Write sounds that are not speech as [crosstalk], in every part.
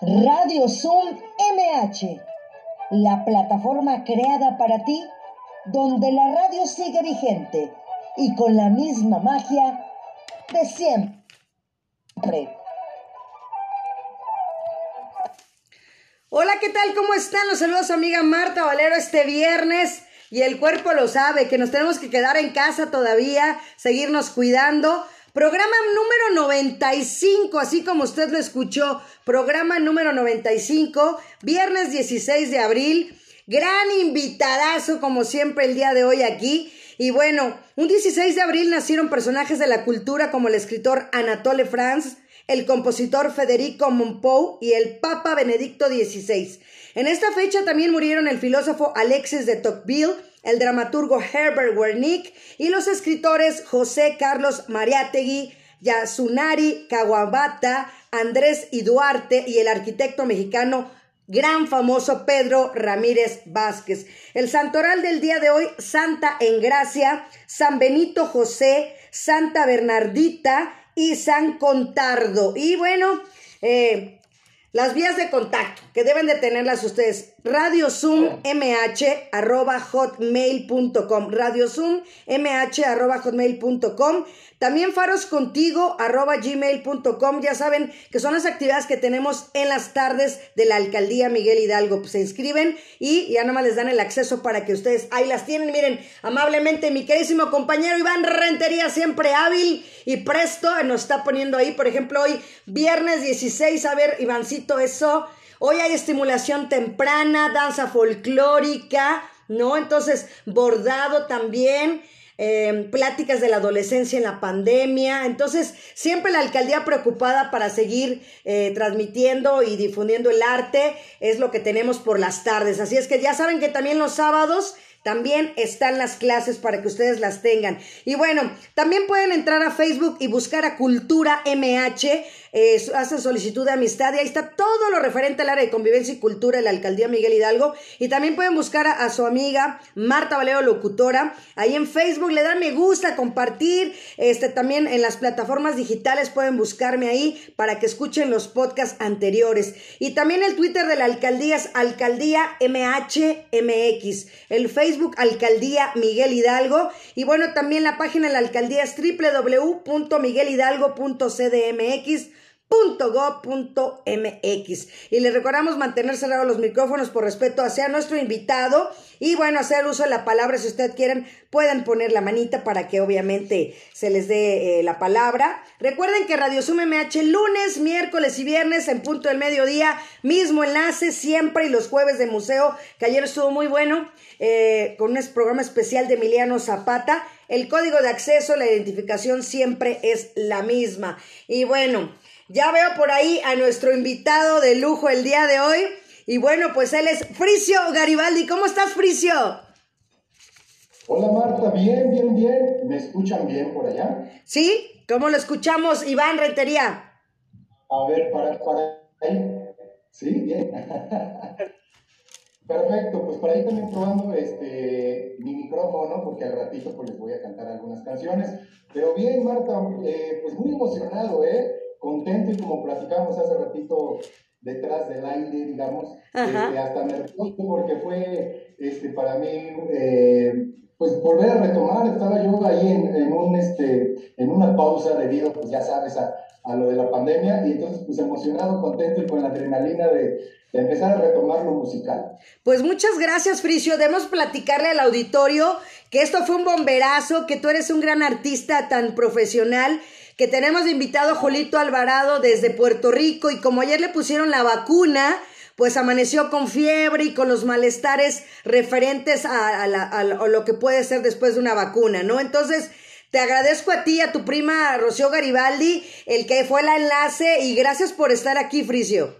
Radio Zoom MH, la plataforma creada para ti, donde la radio sigue vigente y con la misma magia de siempre. Hola, ¿qué tal? ¿Cómo están? Los saludos amiga Marta Valero este viernes. Y el cuerpo lo sabe, que nos tenemos que quedar en casa todavía, seguirnos cuidando. Programa número 95, así como usted lo escuchó, programa número 95, viernes 16 de abril. Gran invitadazo, como siempre, el día de hoy aquí. Y bueno, un 16 de abril nacieron personajes de la cultura como el escritor Anatole France, el compositor Federico Monpou y el Papa Benedicto XVI. En esta fecha también murieron el filósofo Alexis de Tocqueville, el dramaturgo Herbert Wernick y los escritores José Carlos Mariátegui, Yasunari Kawabata, Andrés y Duarte y el arquitecto mexicano gran famoso Pedro Ramírez Vázquez. El santoral del día de hoy, Santa Engracia, San Benito José, Santa Bernardita y San Contardo. Y bueno, eh, las vías de contacto que deben de tenerlas ustedes. Radio Zoom MH arroba hotmail.com. Radio Zoom MH arroba hotmail.com. También faroscontigo arroba gmail.com. Ya saben que son las actividades que tenemos en las tardes de la alcaldía Miguel Hidalgo. Pues se inscriben y ya nomás les dan el acceso para que ustedes ahí las tienen. Miren, amablemente mi queridísimo compañero Iván Rentería, siempre hábil y presto, nos está poniendo ahí, por ejemplo, hoy viernes 16. A ver, Ivancito, eso. Hoy hay estimulación temprana, danza folclórica, ¿no? Entonces, bordado también. Em, pláticas de la adolescencia en la pandemia. Entonces, siempre la alcaldía preocupada para seguir eh, transmitiendo y difundiendo el arte es lo que tenemos por las tardes. Así es que ya saben que también los sábados también están las clases para que ustedes las tengan. Y bueno, también pueden entrar a Facebook y buscar a Cultura MH. Eh, hacen solicitud de amistad y ahí está todo lo referente al área de convivencia y cultura de la alcaldía Miguel Hidalgo. Y también pueden buscar a, su amiga Marta Valero Locutora. Ahí en Facebook le dan me gusta, compartir. Este también en las plataformas digitales pueden buscarme ahí para que escuchen los podcasts anteriores. Y también el Twitter de la alcaldía es Alcaldía MHMX. El Facebook Alcaldía Miguel Hidalgo y bueno, también la página de la alcaldía es www.miguelhidalgo.cdmx .go.mx y les recordamos mantener cerrados los micrófonos por respeto hacia nuestro invitado y bueno, hacer uso de la palabra si ustedes quieren pueden poner la manita para que obviamente se les dé eh, la palabra. Recuerden que Radio Zoom MH lunes, miércoles y viernes en punto del mediodía, mismo enlace siempre y los jueves de museo, que ayer estuvo muy bueno, eh, con un programa especial de Emiliano Zapata. El código de acceso, la identificación siempre es la misma. Y bueno, ya veo por ahí a nuestro invitado de lujo el día de hoy. Y bueno, pues él es Fricio Garibaldi. ¿Cómo estás, Fricio? Hola Marta, bien, bien, bien. ¿Me escuchan bien por allá? Sí, ¿cómo lo escuchamos, Iván Rentería? A ver, para, para ahí. Sí, bien. [laughs] Perfecto, pues por ahí también probando este, mi micrófono, porque al ratito pues les voy a cantar algunas canciones. Pero bien, Marta, eh, pues muy emocionado, ¿eh? Contento y como platicamos hace ratito detrás del aire, digamos, este, hasta nervioso porque fue este, para mí, eh, pues volver a retomar, estaba yo ahí en, en, un, este, en una pausa debido, pues ya sabes, a, a, lo de la pandemia y entonces pues emocionado, contento y con la adrenalina de, de empezar a retomar lo musical. Pues muchas gracias, Fricio. Debemos platicarle al auditorio que esto fue un bomberazo, que tú eres un gran artista tan profesional que tenemos invitado a Jolito Alvarado desde Puerto Rico y como ayer le pusieron la vacuna, pues amaneció con fiebre y con los malestares referentes a, lo que puede ser después de una vacuna, ¿no? Entonces, te agradezco a ti, a tu prima Rocío Garibaldi, el que fue el enlace y gracias por estar aquí, Fricio.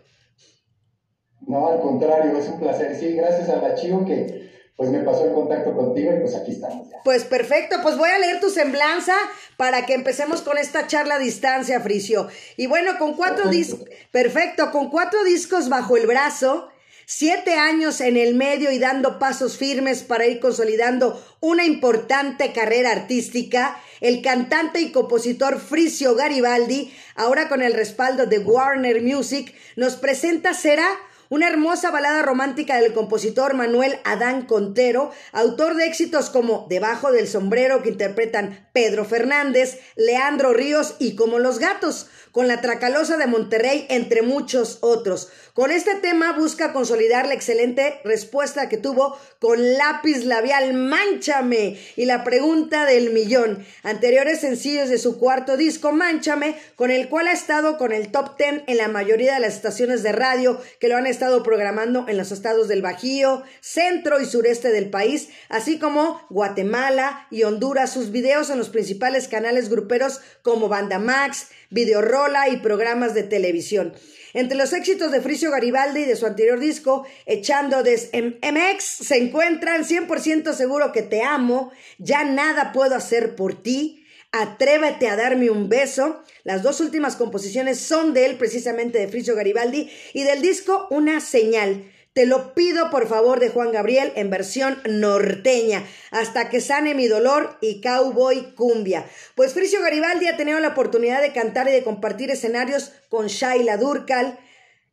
No, al contrario, es un placer. Sí, gracias a la Chivo que pues me pasó el contacto contigo y pues aquí estamos ya. Pues perfecto, pues voy a leer tu semblanza para que empecemos con esta charla a distancia, Fricio. Y bueno, con cuatro discos, perfecto, con cuatro discos bajo el brazo, siete años en el medio y dando pasos firmes para ir consolidando una importante carrera artística, el cantante y compositor Fricio Garibaldi, ahora con el respaldo de Warner Music, nos presenta Será una hermosa balada romántica del compositor Manuel Adán Contero, autor de éxitos como Debajo del sombrero que interpretan Pedro Fernández, Leandro Ríos y Como los gatos, con la Tracalosa de Monterrey, entre muchos otros. Con este tema busca consolidar la excelente respuesta que tuvo con Lápiz Labial Manchame y la pregunta del millón, anteriores sencillos de su cuarto disco Manchame, con el cual ha estado con el top ten en la mayoría de las estaciones de radio que lo han estado programando en los estados del Bajío, centro y sureste del país, así como Guatemala y Honduras. Sus videos en los principales canales gruperos como Banda Max, Videorola y programas de televisión. Entre los éxitos de Fricio Garibaldi y de su anterior disco, Echando des MX, se encuentran 100% seguro que te amo, Ya nada puedo hacer por ti, Atrévete a darme un beso. Las dos últimas composiciones son de él, precisamente de Fricio Garibaldi, y del disco Una señal. Te lo pido por favor de Juan Gabriel en versión norteña, hasta que sane mi dolor y cowboy cumbia. Pues Fricio Garibaldi ha tenido la oportunidad de cantar y de compartir escenarios con Shaila Durcal,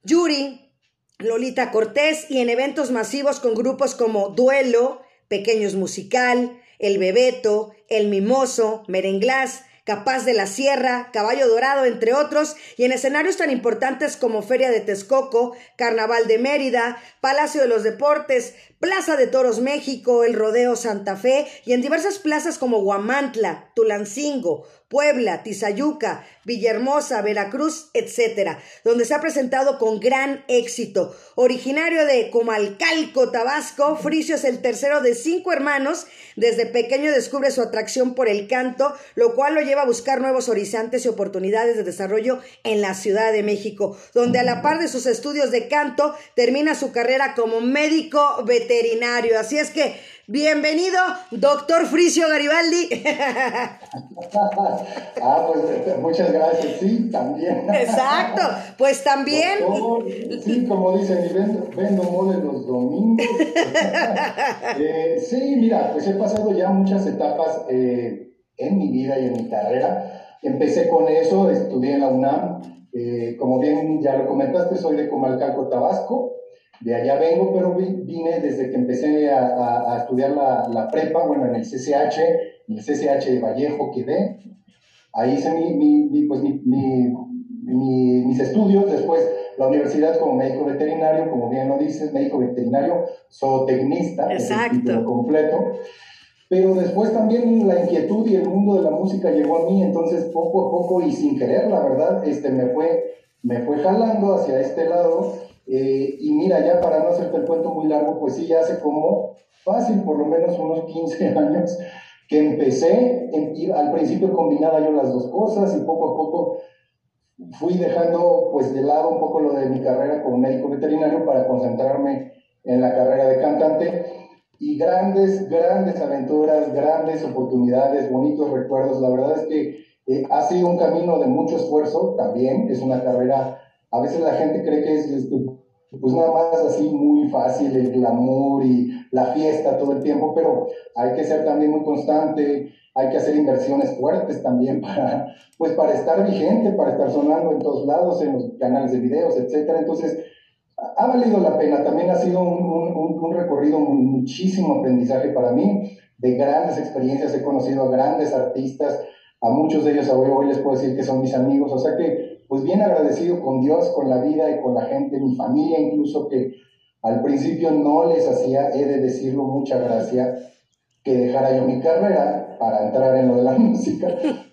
Yuri, Lolita Cortés y en eventos masivos con grupos como Duelo, Pequeños Musical, El Bebeto, El Mimoso, Merenglás, Capaz de la Sierra, Caballo Dorado, entre otros, y en escenarios tan importantes como Feria de Texcoco, Carnaval de Mérida, Palacio de los Deportes, Plaza de Toros México, el Rodeo Santa Fe y en diversas plazas como Guamantla, Tulancingo, Puebla, Tizayuca, Villahermosa, Veracruz, etc., donde se ha presentado con gran éxito. Originario de Comalcalco, Tabasco, Fricio es el tercero de cinco hermanos. Desde pequeño descubre su atracción por el canto, lo cual lo lleva a buscar nuevos horizontes y oportunidades de desarrollo en la Ciudad de México, donde a la par de sus estudios de canto termina su carrera como médico veterinario. Así es que Bienvenido, doctor Fricio Garibaldi. [laughs] ah, pues [laughs] muchas gracias, sí, también. Exacto, pues también. sí, como dicen, vendo, vendo mole los domingos. [laughs] Eh, sí, mira, pues he pasado ya muchas etapas eh, en mi vida y en mi carrera. Empecé con eso, estudié en la UNAM. Eh, como bien ya lo comentaste, soy de Comalcalco, Tabasco. De allá vengo, pero vine desde que empecé a, a, estudiar la, la, prepa, bueno, en el CCH, en el CCH de Vallejo quedé. Ahí hice mi, mi, pues mi, mis estudios, después la universidad como médico veterinario, como bien lo dices, médico veterinario, zootecnista, Exacto. completo. Pero después también la inquietud y el mundo de la música llegó a mí, entonces poco a poco y sin querer, la verdad, este, me, fue, me fue jalando hacia este lado eh, y mira, ya para no hacerte el cuento muy largo, pues sí, ya hace como fácil, por lo menos unos 15 [laughs] años que empecé, al principio combinaba yo las dos cosas y poco a poco fui dejando pues de lado un poco lo de mi carrera como médico veterinario para concentrarme en la carrera de cantante. Y grandes, grandes aventuras, grandes oportunidades, bonitos recuerdos. La verdad es que eh, ha sido un camino de mucho esfuerzo también, es una carrera a veces la gente cree que es este, pues nada más así muy fácil el glamour y la fiesta todo el tiempo, pero hay que ser también muy constante, hay que hacer inversiones fuertes también para, pues para estar vigente, para estar sonando en todos lados, en los canales de videos, etcétera. Entonces, ha valido la pena, también ha sido un, un, un recorrido, muchísimo aprendizaje para mí, de grandes experiencias, he conocido a grandes artistas, a muchos de ellos hoy, hoy les puedo decir que son mis amigos, o sea que pues bien agradecido con Dios, con la vida y con la gente, mi familia incluso que al principio no les hacía, he de decirlo, mucha gracia que dejara yo mi carrera para entrar en lo de la [laughs] música,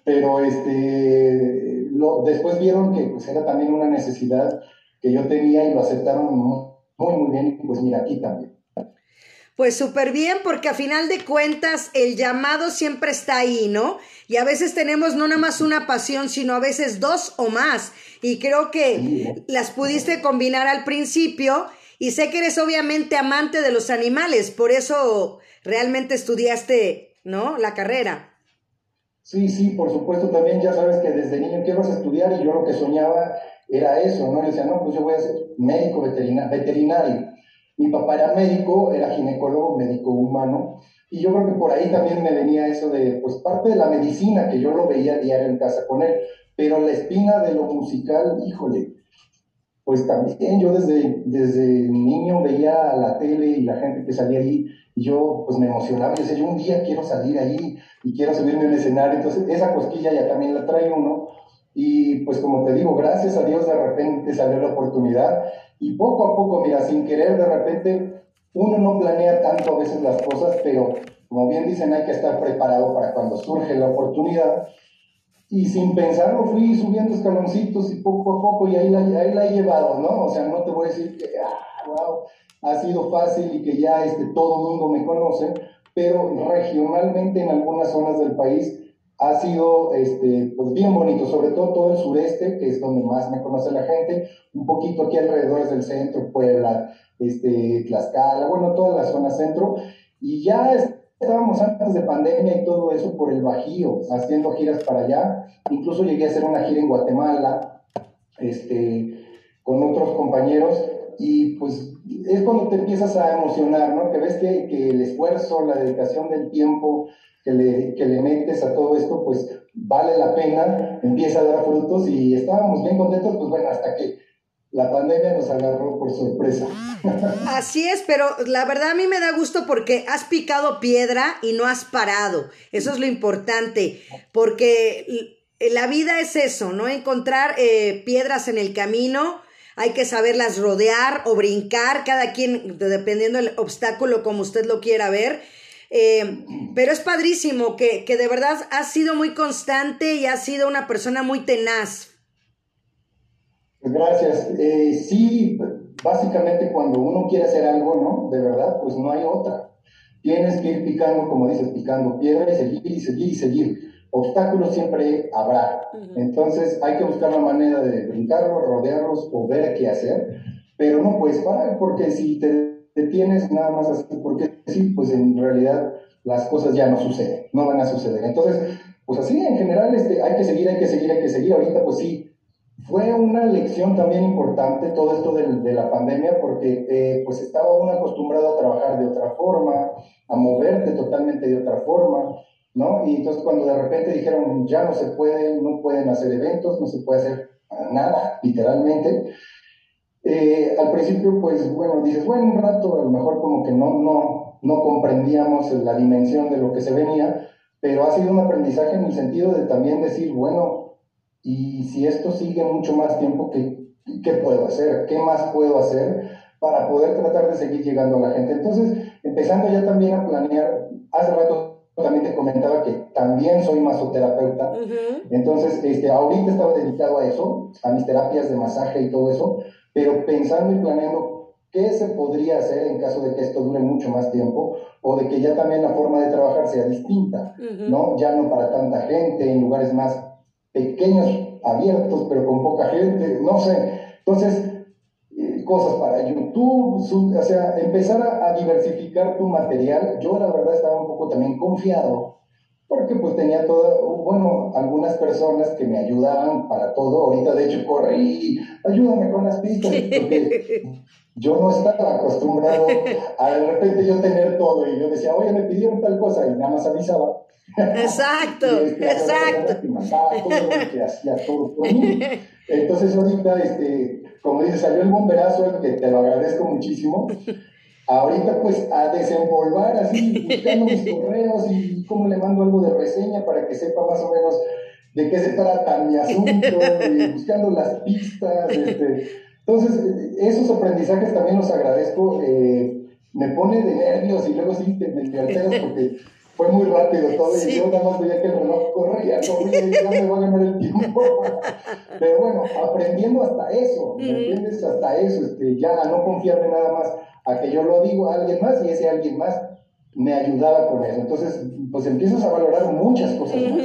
pero este, lo, después vieron que pues, era también una necesidad que yo tenía y lo aceptaron muy, muy bien pues mira, aquí también. Pues súper bien, porque a final de cuentas el llamado siempre está ahí, ¿no? Y a veces tenemos no nada más una pasión, sino a veces dos o más. Y creo que las pudiste combinar al principio. Y sé que eres obviamente amante de los animales, por eso realmente estudiaste, ¿no? La carrera. Sí, sí, por supuesto, también ya sabes que desde niño ¿qué vas a estudiar y yo lo que soñaba era eso, ¿no? Decía, no, pues yo voy a ser médico veterinario Mi papá era médico, era ginecólogo, médico humano, y yo creo que por ahí también me venía eso de, pues parte de la medicina, que yo lo veía diario en casa con él, pero la espina de lo musical, híjole, pues también yo desde, desde niño veía la tele y la gente que salía ahí, y yo pues me emocionaba, yo decía, yo un día quiero salir ahí y quiero subirme al escenario, entonces esa cosquilla ya también la trae uno, y pues como te digo, gracias a Dios de repente salió la oportunidad, y poco a poco, mira, sin querer de repente, uno no planea tanto a veces las cosas, pero como bien dicen, hay que estar preparado para cuando surge la oportunidad, y sin pensarlo fui subiendo escaloncitos y poco a poco y ahí la, ahí la he llevado, ¿no? O sea, no te voy a decir que, ah, wow, ha sido fácil y que ya este, todo el mundo me conoce, pero regionalmente en algunas zonas del país ha sido este, pues bien bonito, sobre todo todo el sureste, que es donde más me conoce la gente, un poquito aquí alrededor del centro, Puebla, este, Tlaxcala, bueno, toda la zona centro, y ya estábamos antes de pandemia y todo eso por el Bajío, haciendo giras para allá. Incluso llegué a hacer una gira en Guatemala, este, con otros compañeros, y pues es cuando te empiezas a emocionar, ¿no? Que ves que, que el esfuerzo, la dedicación del tiempo que le, que le metes a todo esto, pues vale la pena, empieza a dar frutos y estábamos bien contentos, pues bueno, hasta que la pandemia nos agarró por sorpresa. [laughs] Así es, pero la verdad a mí me da gusto porque has picado piedra y no has parado. Eso es lo importante, porque la vida es eso, ¿no? Encontrar eh, piedras en el camino, hay que saberlas rodear o brincar, cada quien, dependiendo del obstáculo como usted lo quiera ver. Eh, pero es padrísimo que, que de verdad has sido muy constante y has sido una persona muy tenaz. Gracias. Eh, sí, básicamente cuando uno quiere hacer algo, ¿no? De verdad, pues no hay otra. Tienes que ir picando, como dices, picando piedra y seguir y seguir y seguir. Obstáculos siempre habrá. Entonces hay que buscar la manera de brincarlos, rodearlos o ver qué hacer. Pero no puedes parar, porque si te detienes nada más así, porque sí, pues en realidad las cosas ya no suceden, no van a suceder. Entonces, pues así en general este, hay que seguir, hay que seguir, hay que seguir. Ahorita pues sí, fue una lección también importante todo esto de, de la pandemia porque eh, pues estaba uno acostumbrado a trabajar de otra forma, a moverte totalmente de otra forma, ¿no? Y entonces cuando de repente dijeron ya no se puede, no pueden hacer eventos, no se puede hacer nada, literalmente. Eh, al principio, pues bueno, dices, bueno, un rato a lo mejor como que no, no, no comprendíamos la dimensión de lo que se venía, pero ha sido un aprendizaje en el sentido de también decir, bueno, y si esto sigue mucho más tiempo, ¿qué, ¿qué puedo hacer? ¿Qué más puedo hacer para poder tratar de seguir llegando a la gente? Entonces, empezando ya también a planear, hace rato también te comentaba que también soy masoterapeuta, entonces este, ahorita estaba dedicado a eso, a mis terapias de masaje y todo eso, pero pensando y planeando qué se podría hacer en caso de que esto dure mucho más tiempo o de que ya también la forma de trabajar sea distinta, ¿no? Ya no para tanta gente, en lugares más pequeños, abiertos, pero con poca gente, no sé. Entonces, eh, cosas para YouTube, o sea, empezar a, diversificar tu material. Yo la verdad estaba un poco también confiado, porque pues tenía todo, bueno, algunas personas que me ayudaban para todo. Ahorita de hecho corrí, ayúdame con las pistas, porque yo no estaba acostumbrado a de repente yo tener todo y yo decía, oye, me pidieron tal cosa y nada más avisaba. Exacto, [laughs] exacto. Que hacía todo por mí. Entonces ahorita, este, como dices, salió el bomberazo, que te lo agradezco muchísimo. Ahorita pues a desenvolver así, [laughs] buscando mis correos y cómo le mando algo de reseña para que sepa más o menos de qué se trata mi asunto, y [laughs] buscando las pistas, este, entonces, esos aprendizajes también los agradezco. Eh, me pone de nervios y luego sí te, me alteras porque fue muy rápido todo y yo nada más veía que el reloj corría, corría y ya me va a ganar el tiempo. Pero bueno, aprendiendo hasta eso, ¿me entiendes? Hasta eso, este, ya a no confiarme nada más a que yo lo digo a alguien más y ese alguien más me ayudaba con eso. Entonces, pues empiezas a valorar muchas cosas más.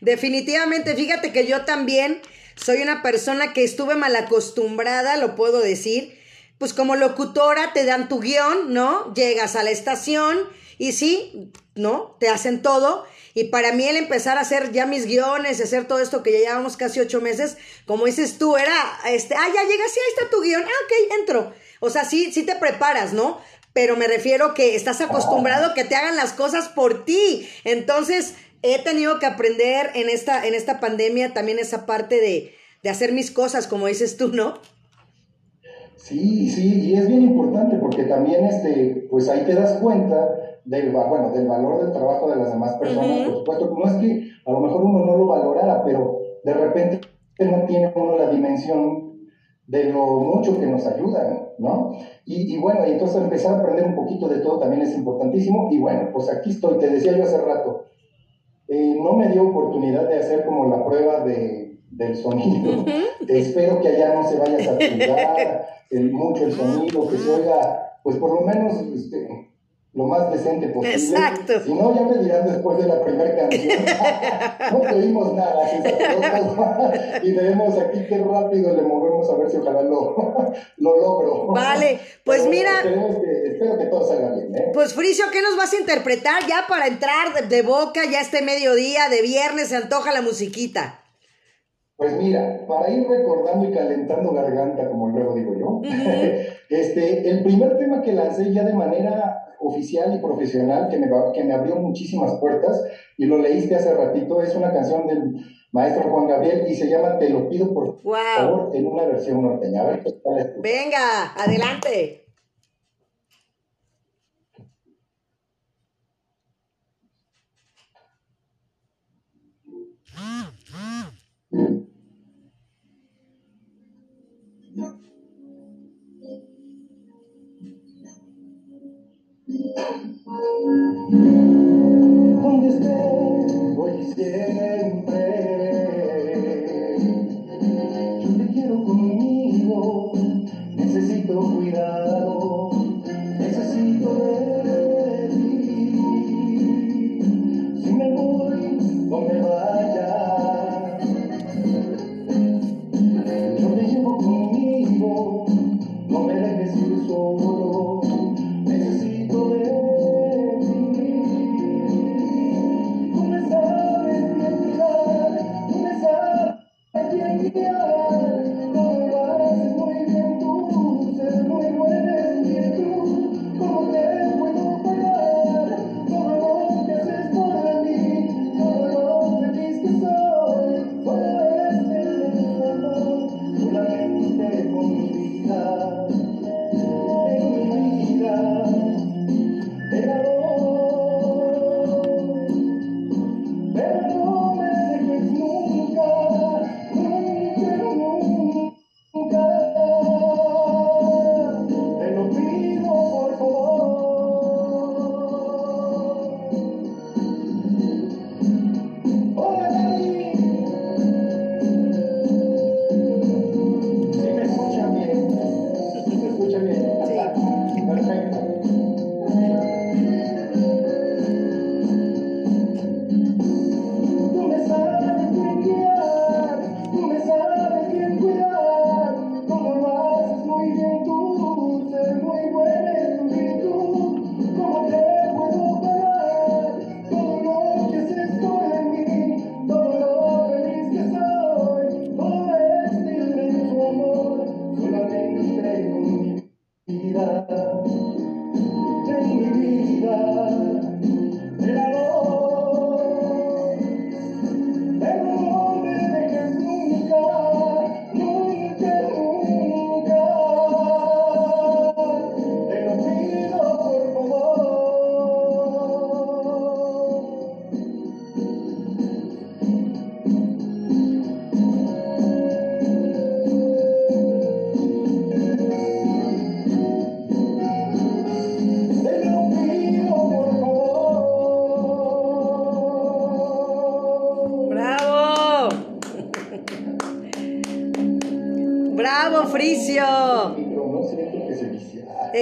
Definitivamente, fíjate que yo también soy una persona que estuve mal acostumbrada, lo puedo decir. Pues como locutora te dan tu guion, ¿no? Llegas a la estación y sí, ¿no? Te hacen todo. Y para mí el empezar a hacer ya mis guiones, hacer todo esto que ya llevamos casi ocho meses, como dices tú, era, este, ah, ya llegas, sí, ahí está tu guion, ah, ok, entro. O sea, sí, sí te preparas, ¿no? Pero me refiero que estás acostumbrado a que te hagan las cosas por ti. Entonces, he tenido que aprender en esta, en esta pandemia también esa parte de, de hacer mis cosas, como dices tú, ¿no? Sí, sí, y es bien importante porque también, este, pues ahí te das cuenta del, bueno, del valor del trabajo de las demás personas, por supuesto. No es que a lo mejor uno no lo valorara, pero de repente no tiene uno la dimensión de lo mucho que nos ayudan, ¿no? Y, y, bueno, entonces empezar a aprender un poquito de todo también es importantísimo. Y bueno, pues aquí estoy, te decía yo hace rato, eh, no me dio oportunidad de hacer como la prueba de, del sonido. [laughs] Espero que allá no se vaya a saturar mucho el sonido, que se oiga, pues por lo menos este, lo más decente posible. Exacto. Si no, ya me dirán después de la primera canción, [laughs] no oímos nada, y debemos aquí qué rápido le movemos a ver si ojalá lo, [laughs] lo logro. Vale, pues mira. Que, espero que todo salga bien. ¿eh? Pues Fricio, ¿qué nos vas a interpretar ya para entrar de, de boca ya este mediodía de viernes? Se antoja la musiquita. Pues mira, para ir recordando y calentando garganta, como luego digo yo, [laughs] este, el primer tema que lancé ya de manera oficial y profesional, que me, que me abrió muchísimas puertas, y lo leíste hace ratito, es una canción del maestro Juan Gabriel y se llama Te lo pido por favor en una versión norteña. A ver, Venga, adelante. Donde esté, voy siempre. Yo te quiero conmigo, necesito cuidado,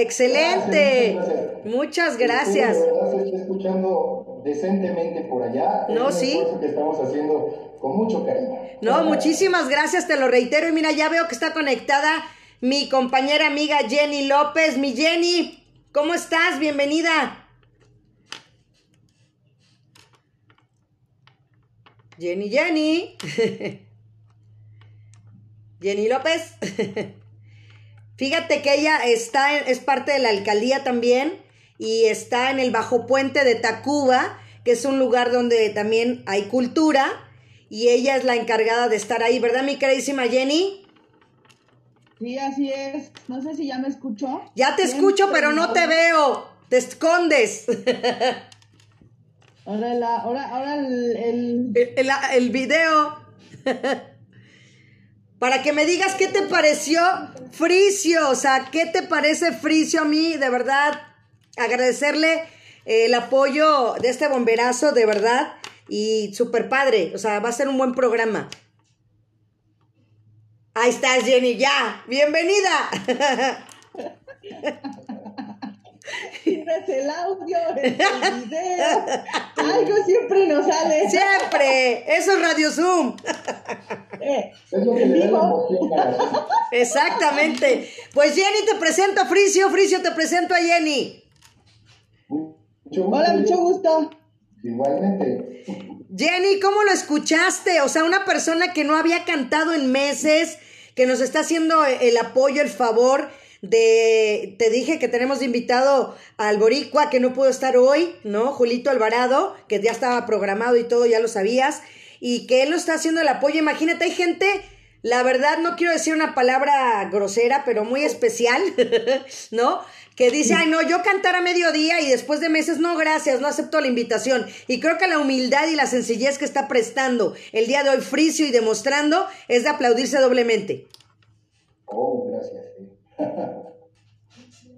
Excelente. Gracias, Muchas gracias. gracias. De verdad se está escuchando decentemente por allá. No, es sí. que estamos haciendo con mucho cariño. No, muchísimas gracias, te lo reitero. Y mira, ya veo que está conectada mi compañera amiga Jenny López. Mi Jenny, ¿cómo estás? Bienvenida. Jenny, Jenny. [laughs] Jenny López. [laughs] Fíjate que ella está, es parte de la alcaldía también y está en el Bajo Puente de Tacuba, que es un lugar donde también hay cultura y ella es la encargada de estar ahí, ¿verdad, mi queridísima Jenny? Sí, así es. No sé si ya me escuchó. Ya te escucho, pero no te veo. Te escondes. Ahora, la, ahora, ahora el, el... El, el video. [laughs] Para que me digas qué te pareció Fricio. O sea, ¿qué te parece Fricio a mí? De verdad, agradecerle el apoyo de este bomberazo, de verdad. Y súper padre. O sea, va a ser un buen programa. Ahí estás, Jenny, ya. Bienvenida. [laughs] Tienes el audio, el [laughs] video. Algo siempre nos sale. Siempre. Eso es Radio Zoom. Eh, Es lo que le da la emoción a la- Exactamente. Pues Jenny te presento a Fricio, Fricio te presento a Jenny. Mucho Hola, mucho gusto. Igualmente. Jenny, ¿cómo lo escuchaste? O sea, una persona que no había cantado en meses, que nos está haciendo el apoyo, el favor de, te dije que tenemos invitado al Boricua, que no pudo estar hoy, ¿no? Julito Alvarado, que ya estaba programado y todo, ya lo sabías, y que él nos está haciendo el apoyo. Imagínate, hay gente, la verdad, no quiero decir una palabra grosera, pero muy especial, [laughs] ¿no? Que dice, ay, no, yo cantar a mediodía y después de meses, no, gracias, no acepto la invitación. Y creo que la humildad y la sencillez que está prestando el día de hoy Fricio y demostrando es de aplaudirse doblemente. Oh, gracias.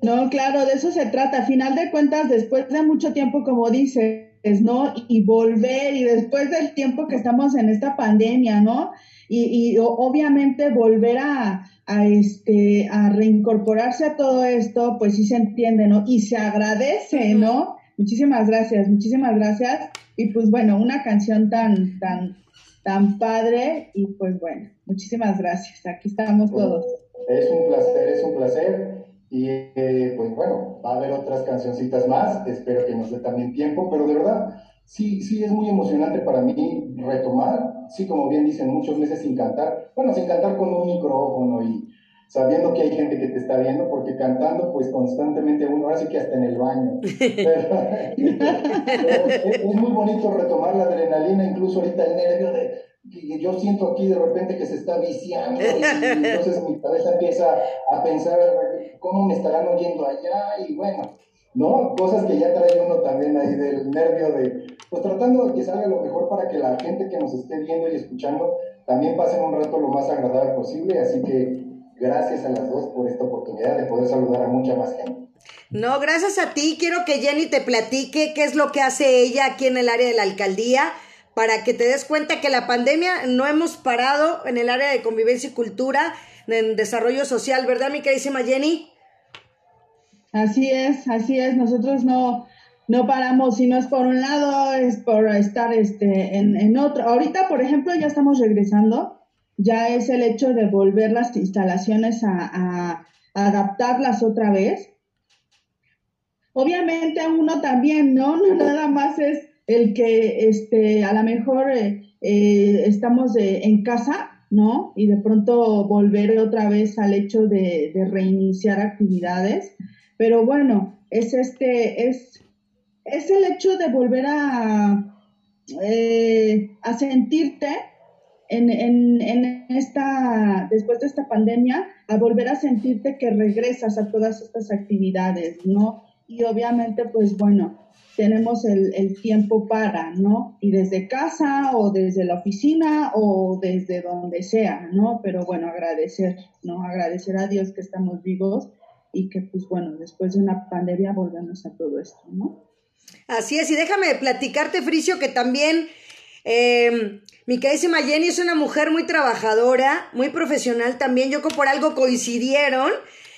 No, claro, de eso se trata. A final de cuentas, después de mucho tiempo, como dices, ¿no? Y volver, y después del tiempo que estamos en esta pandemia, ¿no? Y, obviamente volver a, a, este, a reincorporarse a todo esto, pues sí se entiende, ¿no? Y se agradece, ¿no? Muchísimas gracias, muchísimas gracias. Y pues bueno, una canción tan, tan, tan padre, y pues bueno, muchísimas gracias. Aquí estamos todos. Es un placer, es un placer. Y eh, pues bueno, va a haber otras cancioncitas más. Espero que nos dé también tiempo, pero de verdad, sí, sí es muy emocionante para mí retomar. Sí, como bien dicen, muchos meses sin cantar. Bueno, sin cantar con un micrófono y sabiendo que hay gente que te está viendo, porque cantando, pues constantemente uno, ahora sí que hasta en el baño. [laughs] Pero, pero [laughs] es, es muy bonito retomar la adrenalina, incluso ahorita el nervio de que yo siento aquí de repente que se está viciando y [laughs] entonces mi cabeza empieza a pensar cómo me estarán oyendo allá y bueno, ¿no? Cosas que ya trae uno también ahí del nervio de, pues tratando de que salga lo mejor para que la gente que nos esté viendo y escuchando también pasen un rato lo más agradable posible, así que gracias a las dos por esta oportunidad de poder saludar a mucha más gente. No, gracias a ti. Quiero que Jenny te platique qué es lo que hace ella aquí en el área de la alcaldía para que te des cuenta que la pandemia no hemos parado en el área de convivencia y cultura, en desarrollo social, ¿verdad, mi queridísima Jenny? Así es, así es. Nosotros no, no paramos, si no es por un lado, es por estar este, en, en otro. Ahorita, por ejemplo, ya estamos regresando. Ya es el hecho de volver las instalaciones a, adaptarlas otra vez. Obviamente uno también, ¿no? No [laughs] nada más es el que este, a lo mejor eh, eh, estamos de- en casa, ¿no? Y de pronto volver otra vez al hecho de, reiniciar actividades. Pero bueno, es este, es, es el hecho de volver a, eh, a sentirte en, en, en esta, después de esta pandemia, a volver a sentirte que regresas a todas estas actividades, ¿no? Y obviamente, pues bueno, tenemos el, el tiempo para, ¿no? Y desde casa o desde la oficina o desde donde sea, ¿no? Pero bueno, agradecer, ¿no? Agradecer a Dios que estamos vivos y que, pues bueno, después de una pandemia volvemos a todo esto, ¿no? Así es, y déjame platicarte, Fricio, que también eh, mi queridísima Jenny es una mujer muy trabajadora, muy profesional también. Yo creo por algo coincidieron,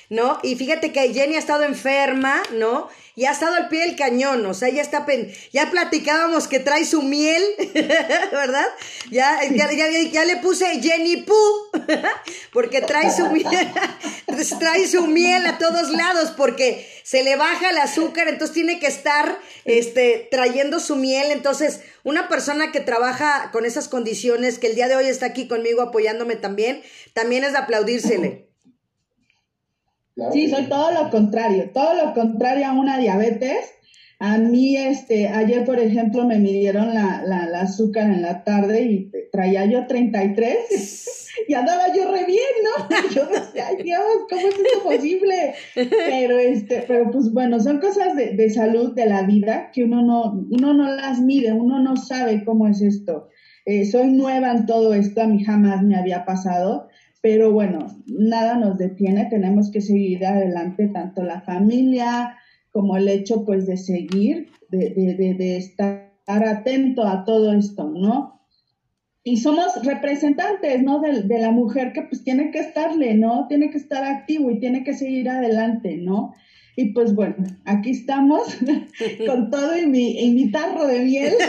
¿no? Y fíjate que Jenny ha estado enferma, ¿no? Y ha estado al pie del cañón, o sea, ya está, pen- ya platicábamos que trae su miel, [laughs] ¿verdad? Ya, ya, ya- le puse Jenny Poo, [laughs] porque trae su miel, [laughs] trae su miel a todos lados, porque se le baja el azúcar, entonces tiene que estar, este, trayendo su miel, entonces, una persona que trabaja con esas condiciones, que el día de hoy está aquí conmigo apoyándome también, también es de aplaudírsele. Sí, soy todo lo contrario, todo lo contrario a una diabetes. A mí, este, ayer, por ejemplo, me midieron la, la, la azúcar en la tarde y traía yo 33 [laughs] y andaba yo re bien, ¿no? [laughs] yo decía, ay Dios, ¿cómo es esto posible? Pero, este, pero pues bueno, son cosas de, de salud, de la vida, que uno no, uno no las mide, uno no sabe cómo es esto. Eh, soy nueva en todo esto, a mí jamás me había pasado, pero bueno, nada nos detiene, tenemos que seguir adelante, tanto la familia como el hecho pues de seguir, de, de, de, estar atento a todo esto, ¿no? Y somos representantes, ¿no? De, de, la mujer que pues tiene que estarle, ¿no? Tiene que estar activo y tiene que seguir adelante, ¿no? Y pues bueno, aquí estamos [laughs] con todo y mi, tarro de miel. [laughs]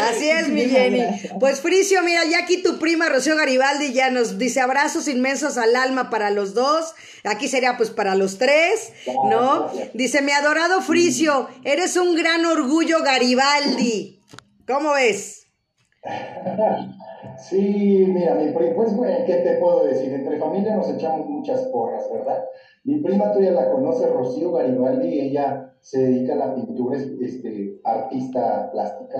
Así es, mi Jenny. Pues Fricio, mira, ya aquí tu prima Rocío Garibaldi ya nos dice abrazos inmensos al alma para los dos. Aquí sería pues para los tres, ¿no? Dice, mi adorado Fricio, eres un gran orgullo Garibaldi. ¿Cómo ves? [laughs] Sí, mira, mi prima, pues, ¿qué te puedo decir? Entre familia nos echamos muchas porras, ¿verdad? Mi prima, tú ya la conoces, Rocío Garibaldi, ella se dedica a la pintura, es este, artista plástica,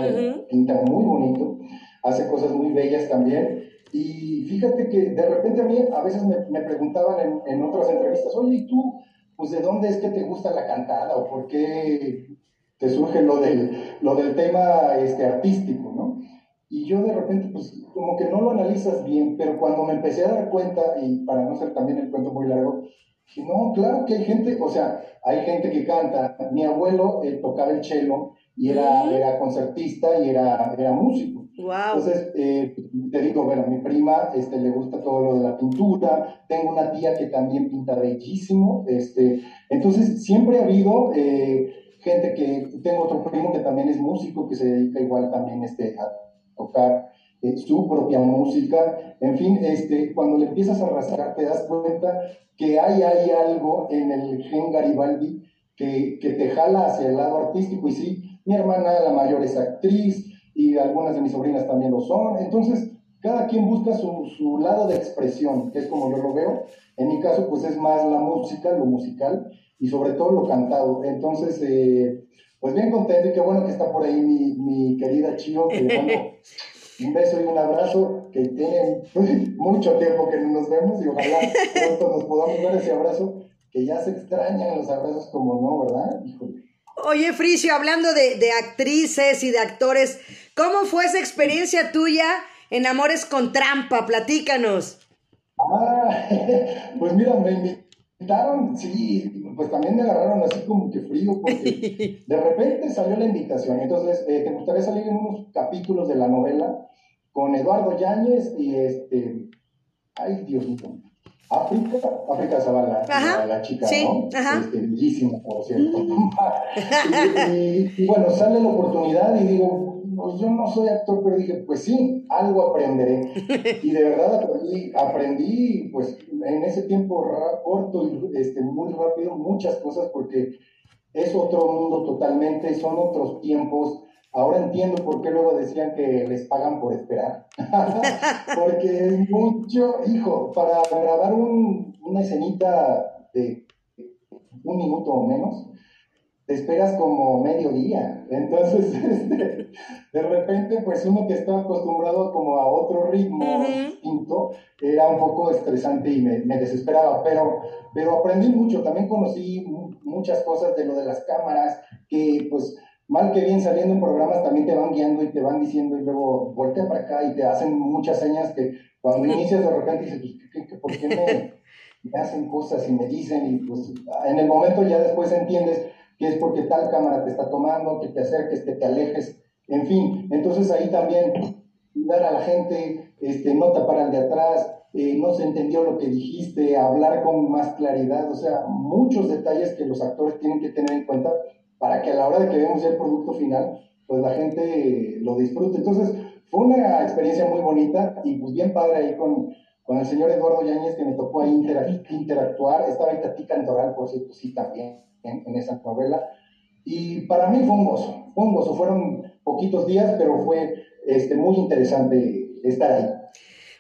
pinta muy bonito, hace cosas muy bellas también. Y fíjate que de repente a mí a veces me, preguntaban en, en, otras entrevistas, oye, ¿y tú, pues de dónde es que te gusta la cantada o por qué te surge lo del, lo del tema este, artístico, ¿no? Y yo de repente, pues como que no lo analizas bien, pero cuando me empecé a dar cuenta, y para no ser también el cuento muy largo, dije, no, claro que hay gente, o sea, hay gente que canta. Mi abuelo eh, tocaba el cello y era, era concertista y era, era músico. Wow. Entonces, eh, te digo, bueno, a mi prima este, le gusta todo lo de la pintura, tengo una tía que también pinta bellísimo, este, entonces siempre ha habido eh, gente que, tengo otro primo que también es músico, que se dedica igual también este, a tocar eh, su propia música. En fin, este, cuando le empiezas a rascar te das cuenta que hay, hay algo en el gen Garibaldi que, que te jala hacia el lado artístico. Y sí, mi hermana la mayor es actriz y algunas de mis sobrinas también lo son. Entonces, cada quien busca su, su, lado de expresión, que es como yo lo veo. En mi caso, pues es más la música, lo musical y sobre todo lo cantado. Entonces, eh, pues bien contento y qué bueno que está por ahí mi, mi querida Chio, que bueno, [laughs] un beso y un abrazo, que tiene [laughs] mucho tiempo que no nos vemos y ojalá pronto nos podamos dar ese abrazo, que ya se extrañan los abrazos como no, ¿verdad? Híjole. Oye, Fricio, hablando de, de actrices y de actores, ¿cómo fue esa experiencia tuya en Amores con Trampa? Platícanos. Ah, [laughs] pues mira, me, invitaron, sí, pues también me agarraron así como que frío, porque [laughs] de repente salió la invitación. Entonces, eh, ¿te gustaría salir en unos capítulos de la novela con Eduardo Yáñez y este. Ay, Dios mío. África, África Zavala, la, la, chica, ¿no? Este, bellísima, por cierto. [laughs] y, bueno, sale la oportunidad y digo, pues yo no soy actor, pero dije, pues sí, algo aprenderé. [laughs] Y de verdad aprendí, aprendí pues en ese tiempo corto y este, muy rápido muchas cosas porque es otro mundo totalmente, son otros tiempos. Ahora entiendo por qué luego decían que les pagan por esperar. [laughs] porque es mucho, hijo, para grabar un, una escenita de un minuto o menos, te esperas como medio día. Entonces, [laughs] este, de repente, pues uno que estaba acostumbrado como a otro ritmo distinto, era un poco estresante y me, me, desesperaba, pero, pero aprendí mucho, también conocí muchas cosas de lo de las cámaras, que pues mal que bien saliendo en programas también te van guiando y te van diciendo y luego voltea para acá y te hacen muchas señas que cuando inicias de repente dices, pues, ¿por qué me, [laughs] me hacen cosas y me dicen? Y pues en el momento ya después entiendes que es porque tal cámara te está tomando, que te acerques, que te alejes, en fin. Entonces ahí también dar a la gente, este, no tapar al de atrás, eh, no se entendió lo que dijiste, hablar con más claridad, o sea, muchos detalles que los actores tienen que tener en cuenta para que a la hora de que vemos el producto final, pues la gente lo disfrute. Entonces, fue una experiencia muy bonita y pues bien padre ahí con, con el señor Eduardo Yáñez que me tocó ahí interactuar. Estaba ahí Tati Cantoral, por cierto, sí, también en, esa novela. Y para mí fue un gozo, fue un gozo. Fueron poquitos días, pero fue este, muy interesante estar ahí.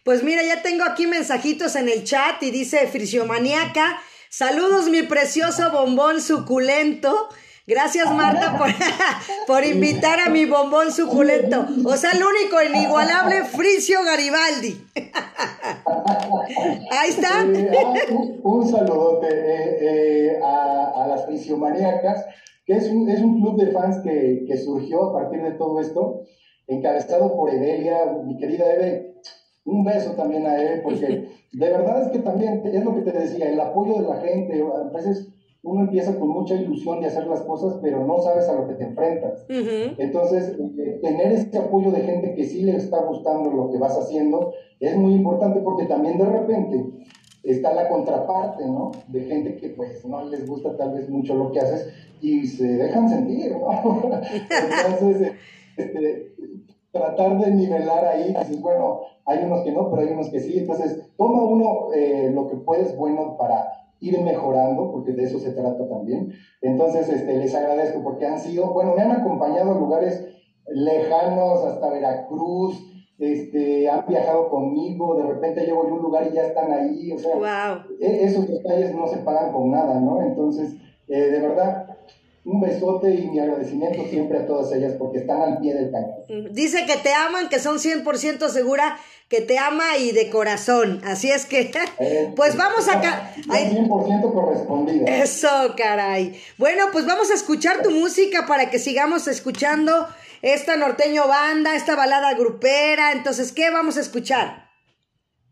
Pues mira, ya tengo aquí mensajitos en el chat y dice Frisiomaniaca, saludos mi precioso bombón suculento. Gracias Marta por, [laughs] por invitar a mi bombón suculento. O sea, el único, inigualable Fricio Garibaldi. [laughs] Ahí está. Ah, un, saludote eh, eh, a, a, las Frisiomaniacas, que es un, es un club de fans que, que surgió a partir de todo esto, encabezado por Evelia, mi querida Eve. Un beso también a Eve, porque [laughs] de verdad es que también, es lo que te decía, el apoyo de la gente, a veces uno empieza con mucha ilusión de hacer las cosas, pero no sabes a lo que te enfrentas. Entonces, eh, tener ese apoyo de gente que sí le está gustando lo que vas haciendo es muy importante porque también de repente está la contraparte, ¿no? De gente que pues no les gusta tal vez mucho lo que haces y se dejan sentir, ¿no? [laughs] Entonces, este, tratar de nivelar ahí, dices, bueno, hay unos que no, pero hay unos que sí, entonces toma uno eh, lo que puedes bueno para ir mejorando, porque de eso se trata también. Entonces, este, les agradezco porque han sido, bueno, me han acompañado a lugares lejanos, hasta Veracruz, este, han viajado conmigo, de repente llego a un lugar y ya están ahí, o sea, e, esos detalles no se pagan con nada, ¿no? Entonces, eh, de verdad, un besote y mi agradecimiento siempre a todas ellas porque están al pie del cañón. Dice que te aman, que son 100% segura que te ama y de corazón. Así es que, [laughs] eh, pues vamos acá. 100% correspondido. Eso, caray. Bueno, pues vamos a escuchar tu música para que sigamos escuchando esta norteño banda, esta balada grupera. Entonces, ¿qué vamos a escuchar?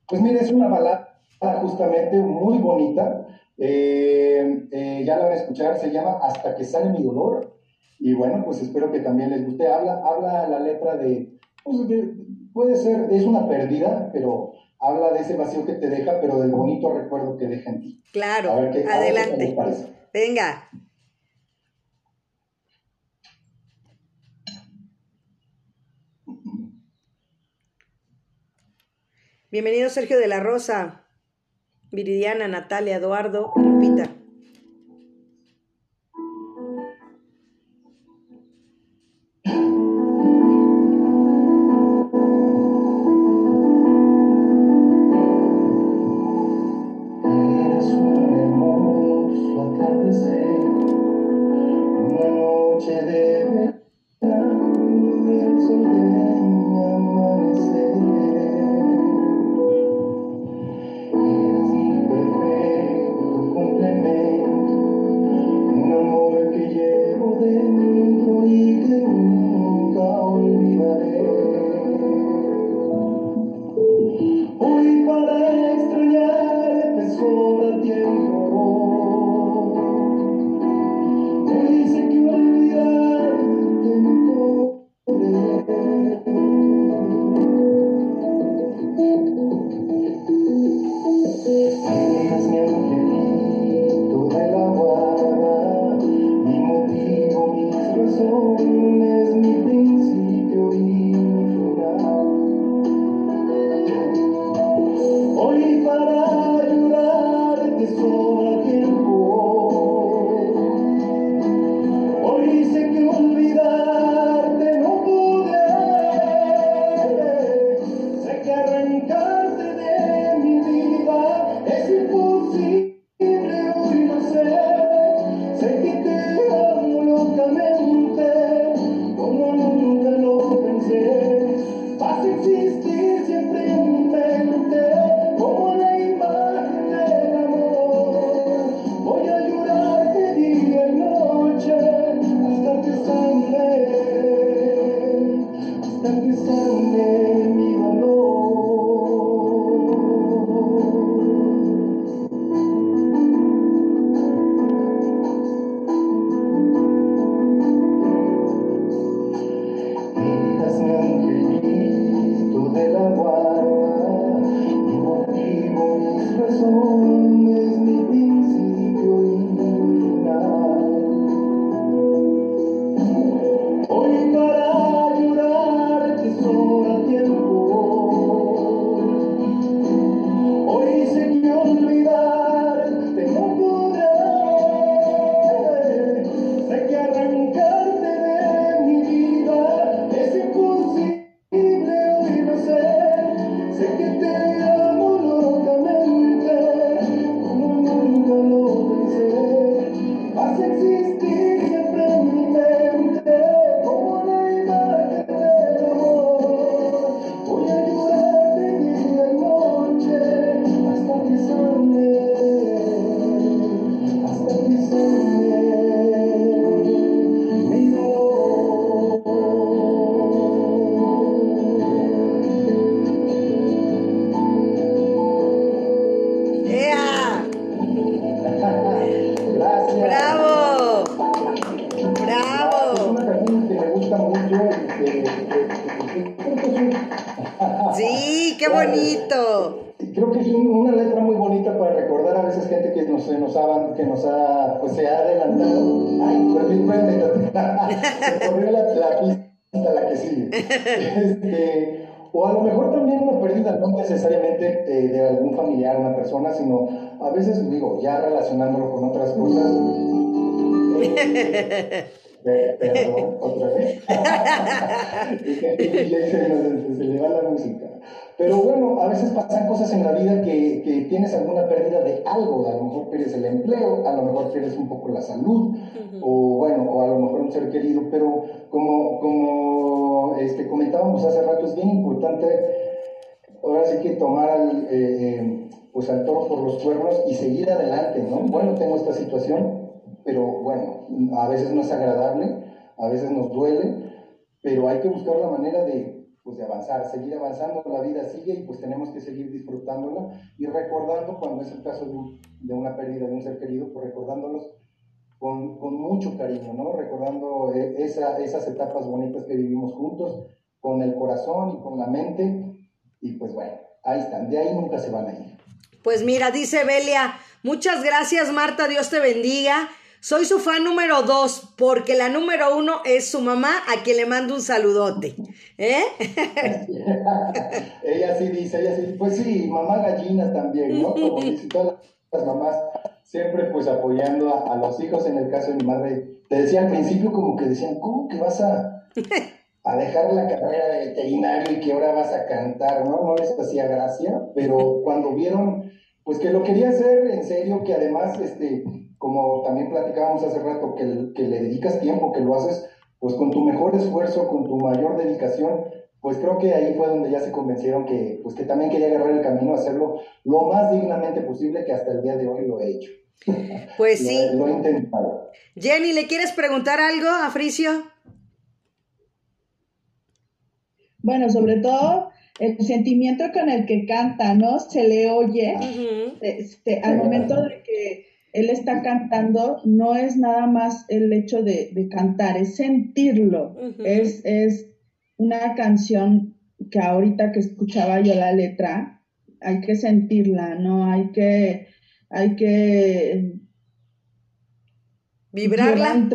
Pues mira, es una balada justamente muy bonita. Eh, eh, ya la van a escuchar, se llama Hasta que sale mi dolor. Y bueno, pues espero que también les guste. Habla, habla la letra de, pues, de puede ser, es una pérdida, pero habla de ese vacío que te deja, pero del bonito recuerdo que deja en ti. Claro, adelante. Venga. Bienvenido Sergio de la Rosa, Viridiana, Natalia, Eduardo, Lupita. [laughs] Este, o a lo mejor también una pérdida, no necesariamente eh, de algún familiar, una persona, sino a veces, digo, ya relacionándolo con otras cosas. Eh, [laughs] eh, perdón, otra vez. [laughs] y ya se, nos- se le va la música. Pero bueno, a veces pasan cosas en la vida que, que tienes alguna pérdida de algo. A lo mejor pierdes el empleo, a lo mejor pierdes un poco la salud, o bueno, o a lo mejor un ser querido. Pero como, como este, comentábamos hace rato, es bien importante ahora sí que tomar al, eh, eh, pues al toro por los cuernos y seguir adelante, ¿no? Bueno, tengo esta situación, pero bueno, a veces no es agradable, a veces nos duele, pero hay que buscar la manera de, pues, de avanzar, seguir avanzando, la vida sigue y pues tenemos que seguir disfrutándola y recordando cuando es el caso de, un- de una pérdida de un ser querido, pues recordándolos con, con mucho cariño, ¿no? Recordando eh, esa- esas etapas bonitas que vivimos juntos, con el corazón y con la mente, y pues bueno, ahí están, de ahí nunca se van a ir. Pues mira, dice Belia, muchas gracias Marta, Dios te bendiga. Soy su fan número dos, porque la número uno es su mamá, a quien le mando un saludote. ¿Eh? [laughs] ella sí dice, ella sí, pues sí, mamá gallina también, ¿no? Como dicen todas las mamás, siempre pues apoyando a, los hijos, en el caso de mi madre, te decía al principio como que decían, ¿cómo que vas a, a dejar la carrera de veterinario y que ahora vas a cantar, ¿no? No les hacía gracia, pero cuando vieron, pues que lo quería hacer en serio, que además, este, como también platicábamos hace rato, que, que le dedicas tiempo, que lo haces pues con tu mejor esfuerzo, con tu mayor dedicación, pues creo que ahí fue donde ya se convencieron que, pues que también quería agarrar el camino a hacerlo lo más dignamente posible, que hasta el día de hoy lo he hecho. [laughs] Pues Lo sí. Lo, he intentado. Jenny, ¿le quieres preguntar algo a Fricio? Bueno, sobre todo el sentimiento con el que canta, ¿no? Se le oye. Este, al momento de que él está cantando, no es nada más el hecho de, de cantar, es sentirlo. Es, es una canción que ahorita que escuchaba yo la letra, hay que sentirla, ¿no? Hay que, hay que ¿Vibrarla?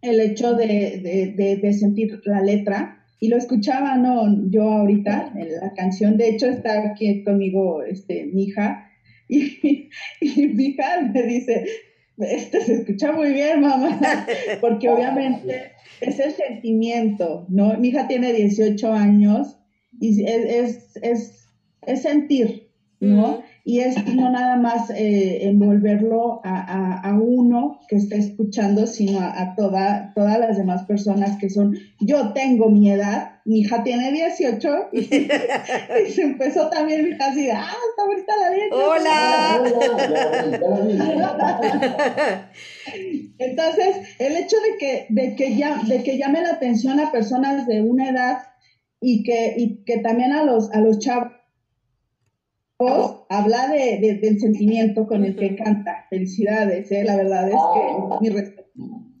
el hecho de, de, de, de sentir la letra. Y lo escuchaba, ¿no? Yo ahorita, en la canción, de hecho está aquí conmigo este, mi hija, [laughs] y, y mi hija me dice, este se escucha muy bien, mamá, [laughs] porque obviamente es el sentimiento, ¿no? Mi hija tiene 18 años y es, es, es, es sentir, ¿no? Y es no nada más eh, envolverlo a, a, a uno que está escuchando, sino a, a toda, todas las demás personas que son, yo tengo mi edad, mi hija tiene 18 y, [laughs] y se empezó también mi hija así, de, ah, está bonita la letra. Hola. [laughs] Entonces, el hecho de que, de que ya, de que llame la atención a personas de una edad y que, y que también a los, a los chavos habla de, de- del sentimiento con el que canta. Felicidades, ¿eh? la verdad es que mi respeto.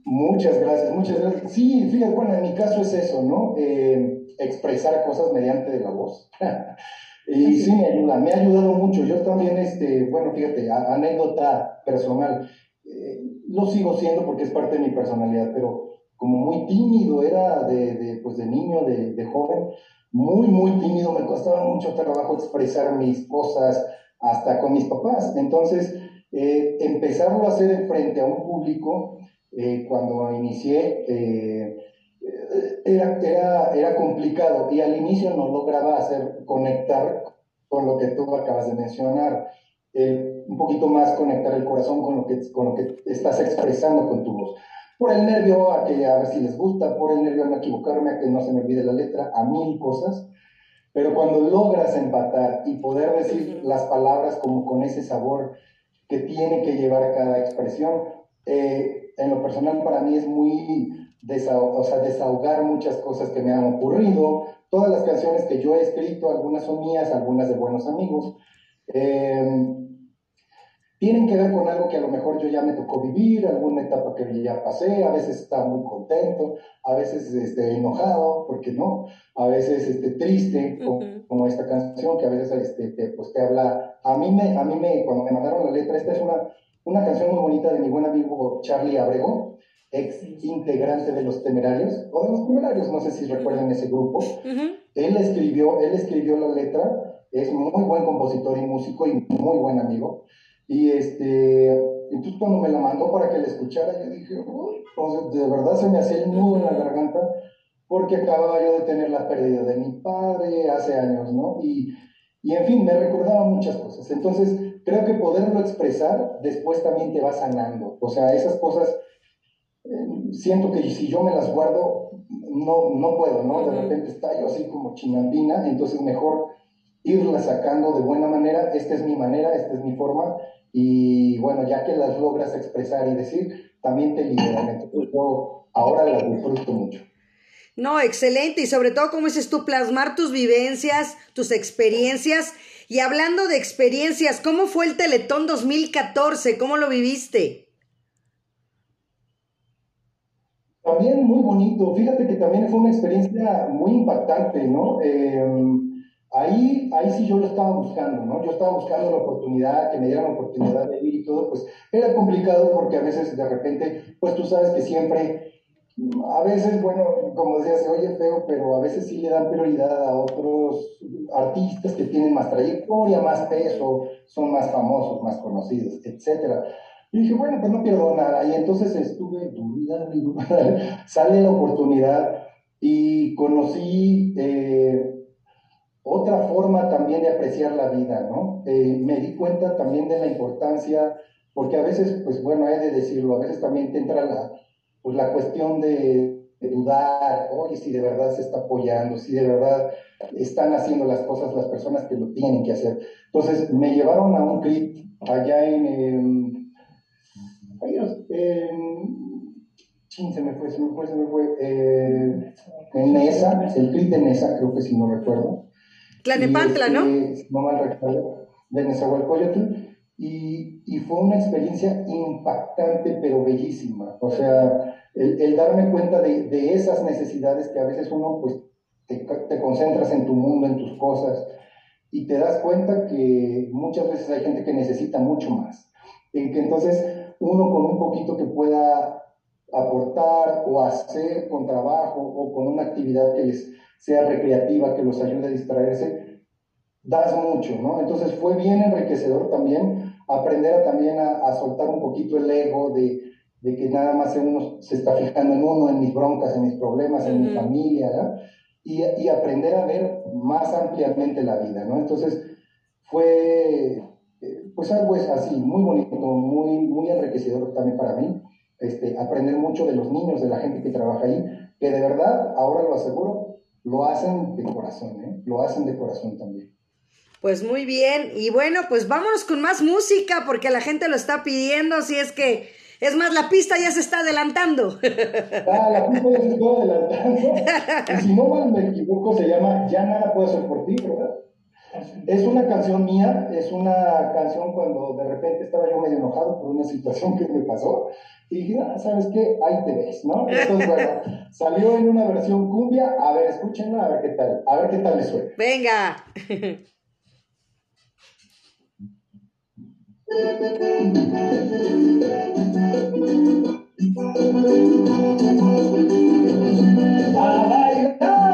Muchas gracias, muchas gracias. Sí, fíjate, bueno, en mi caso es eso, ¿no? Eh, expresar cosas mediante de la voz. [laughs] y sí me ayuda, me ha ayudado mucho. Yo también, este, bueno, fíjate, a- anécdota personal, eh, lo sigo siendo porque es parte de mi personalidad, pero como muy tímido era de, de, pues de niño, de, de joven, muy, muy tímido, me costaba mucho trabajo expresar mis cosas hasta con mis papás. Entonces, eh, empezarlo a hacer frente a un público, eh, cuando inicié, eh, eh, era, era, era complicado y al inicio no lograba hacer conectar con lo que tú acabas de mencionar, eh, un poquito más conectar el corazón con lo, que, con lo que estás expresando con tu voz. Por el nervio a, que, a ver si les gusta, por el nervio a no equivocarme, a que no se me olvide la letra, a mil cosas. Pero cuando logras empatar y poder decir las palabras como con ese sabor que tiene que llevar cada expresión, eh, en lo personal para mí es muy desahog o sea, desahogar muchas cosas que me han ocurrido. Todas las canciones que yo he escrito, algunas son mías, algunas de buenos amigos, Eh, tienen que ver con algo que a lo mejor yo ya me tocó vivir, alguna etapa que ya pasé, a veces estaba muy contento, a veces este, enojado, porque no, a veces este, triste, como, esta canción que a veces este, te, pues, te habla, a mí, me, a mí me, cuando me mandaron la letra, esta es una, una canción muy bonita de mi buen amigo Charlie Abrego, ex integrante de los Temerarios, o de los Temerarios, no sé si recuerdan ese grupo, él escribió, él escribió la letra, es muy buen compositor y músico y muy buen amigo, y este, entonces cuando me la mandó para que la escuchara, yo dije, uy, de verdad se me hacía el nudo en la garganta, porque acababa yo de tener la pérdida de mi padre hace años, ¿no? Y, y en fin, me recordaba muchas cosas. Entonces, creo que poderlo expresar después también te va sanando. O sea, esas cosas, eh, siento que si yo me las guardo, no, no puedo, ¿no? De repente está yo así como chinandina, entonces mejor irla sacando de buena manera, esta es mi manera, esta es mi forma, y bueno, ya que las logras expresar y decir, también te liberan. Entonces yo ahora las disfruto mucho. No, excelente. Y sobre todo, como dices tú, plasmar tus vivencias, tus experiencias. Y hablando de experiencias, ¿cómo fue el Teletón 2014? ¿Cómo lo viviste? También muy bonito. Fíjate que también fue una experiencia muy impactante, ¿no? Eh, Ahí, ahí sí yo lo estaba buscando, ¿no? Yo estaba buscando la oportunidad, que me dieran la oportunidad de ir y todo, pues era complicado porque a veces de repente, pues tú sabes que siempre, a veces, bueno, como decía, se oye feo, pero a veces sí le dan prioridad a otros artistas que tienen más trayectoria, más peso, son más famosos, más conocidos, etc. Y dije, bueno, pues no pierdo nada. Y entonces estuve [laughs] sale la oportunidad y conocí... Eh, otra forma también de apreciar la vida, ¿no? Eh, me di cuenta también de la importancia, porque a veces, pues bueno, he de decirlo, a veces también te entra la, pues, la cuestión de, dudar, oye, si de verdad se está apoyando, si de verdad están haciendo las cosas las personas que lo tienen que hacer. Entonces, me llevaron a un CRIT allá en... en, se me fue, se me fue, se me fue. Eh, en Nesa, el CRIT de Nesa, creo que si no recuerdo. Tlanepantla, ¿no? No mal recuerdo, de Nezahualcóyotl. Y, y fue una experiencia impactante, pero bellísima. O sea, el, darme cuenta de, de, esas necesidades que a veces uno, pues, te, te, concentras en tu mundo, en tus cosas, y te das cuenta que muchas veces hay gente que necesita mucho más. Y que entonces uno con un poquito que pueda aportar o hacer con trabajo o con una actividad que les sea recreativa, que los ayude a distraerse, das mucho, ¿no? Entonces fue bien enriquecedor también aprender a, también a, soltar un poquito el ego de, de, que nada más uno se está fijando en uno, en mis broncas, en mis problemas, en mi familia, ¿no? Y, y, aprender a ver más ampliamente la vida, ¿no? Entonces fue, eh, pues algo es así, muy bonito, muy, muy enriquecedor también para mí. Este, aprender mucho de los niños, de la gente que trabaja ahí, que de verdad, ahora lo aseguro, lo hacen de corazón, ¿eh? Lo hacen de corazón también. Pues muy bien, y bueno, pues vámonos con más música porque la gente lo está pidiendo, si es que, es más, la pista ya se está adelantando. Ah, la pista ya se está adelantando. Y si no mal me equivoco, se llama Ya nada puedo hacer por ti, ¿verdad? Es una canción mía, es una canción cuando de repente estaba yo medio enojado por una situación que me pasó y ¿sabes qué? Ahí te ves, ¿no? Entonces, bueno, [laughs] salió en una versión cumbia. A ver, escúchenla, a ver qué tal, a ver qué tal les suena. Venga. [laughs] A bailar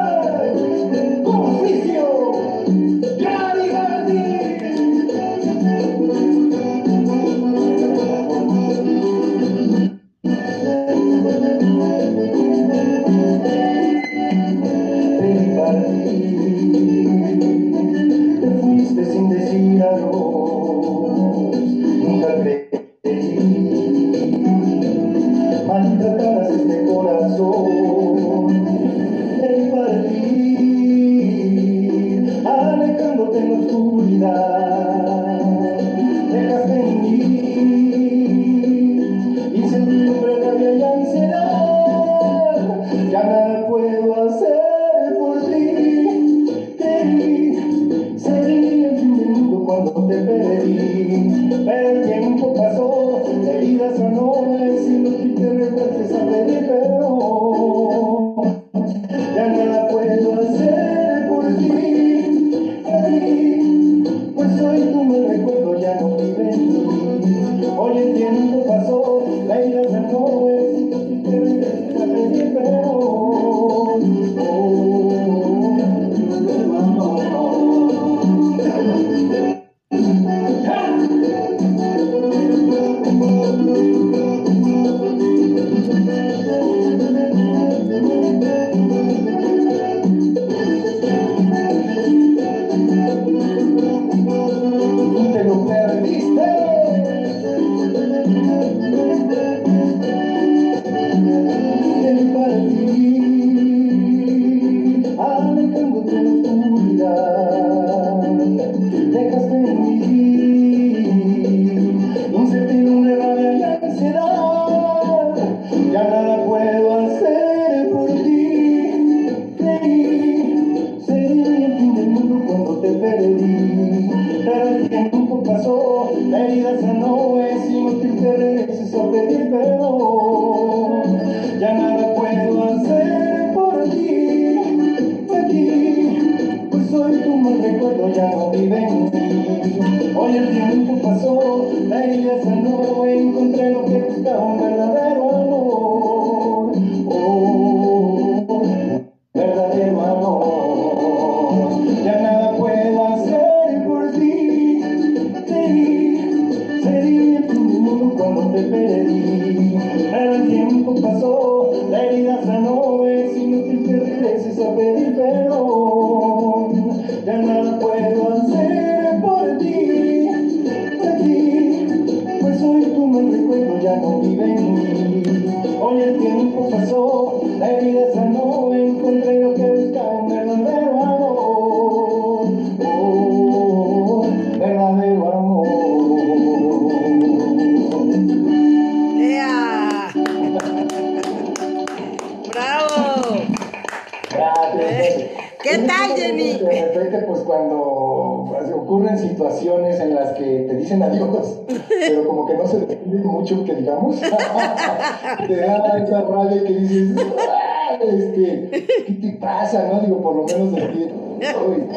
te da esa rabia que dices, "Ah, este, ¿qué te pasa? ¿No? Digo, por lo menos. Uy,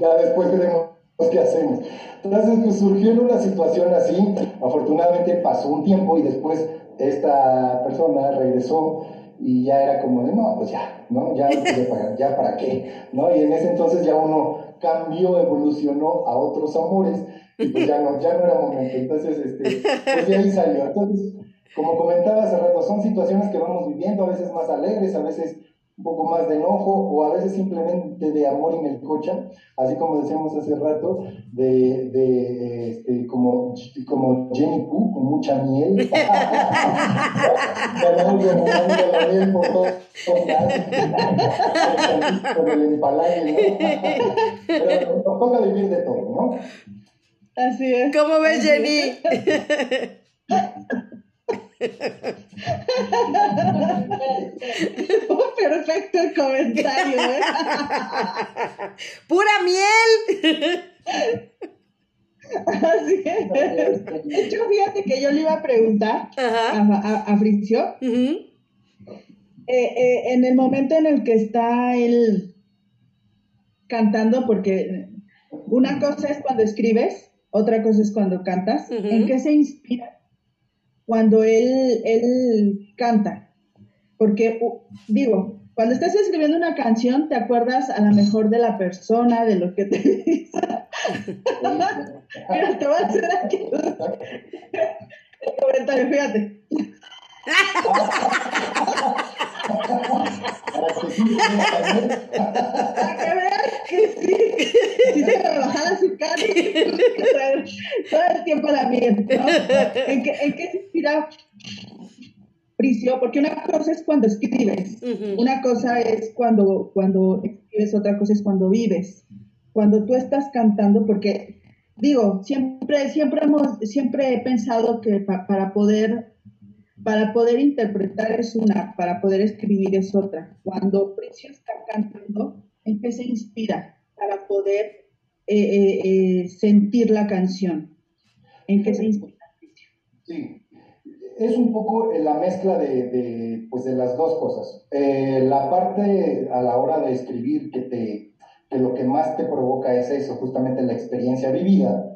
Ya después veremos qué hacemos. Entonces, pues surgió en una situación así, afortunadamente pasó un tiempo y después esta persona regresó y ya era como de, no, pues ya, ¿no? Ya, pagar, ya para qué, ¿no? Y en ese entonces ya uno cambió, evolucionó a otros amores y pues ya no, ya no era momento. Entonces, este, pues de ahí salió. Entonces, como comentaba hace rato, son situaciones que vamos viviendo, a veces más alegres, a veces un poco más de enojo o a veces simplemente de amor y melcocha, así como decíamos hace rato, de, de este, como, como Jenny Poo, con mucha miel. Ganando la miel por todos lados. Con el empalague, ¿no? Pero nos toca vivir de todo, ¿no? Así es. ¿Cómo ves, Jenny? [laughs] [laughs] Perfecto el comentario, ¿eh? [laughs] ¡Pura miel! Así es. De hecho, fíjate que yo le iba a preguntar Ajá. a, a, a Fricio, eh, eh, en el momento en el que está él cantando, porque una cosa es cuando escribes, otra cosa es cuando cantas. ¿en qué se inspira cuando él, él canta? Porque, digo, cuando estás escribiendo una canción, te acuerdas a lo mejor de la persona, de lo que te [laughs] dice. [laughs] Mira, te voy a hacer aquí el comentario, fíjate. [laughs] Para que sí que sí, se me bajara su cara. Todo el tiempo la miel, ¿no? ¿En qué, ¿En qué se inspira Fricio? Porque una cosa es cuando escribes, Ujú. una cosa es cuando, cuando escribes, otra cosa es cuando vives. Cuando tú estás cantando, porque digo, siempre, siempre hemos, siempre he pensado que pa- para poder para poder interpretar es una, para poder escribir es otra. Cuando Fricio está cantando, ¿en qué se inspira para poder eh, eh, eh, sentir la canción? ¿En qué se inspira? Sí, es un poco la mezcla de, pues de las dos cosas. La parte a la hora de escribir que, te, que lo que más te provoca es eso, justamente la experiencia vivida.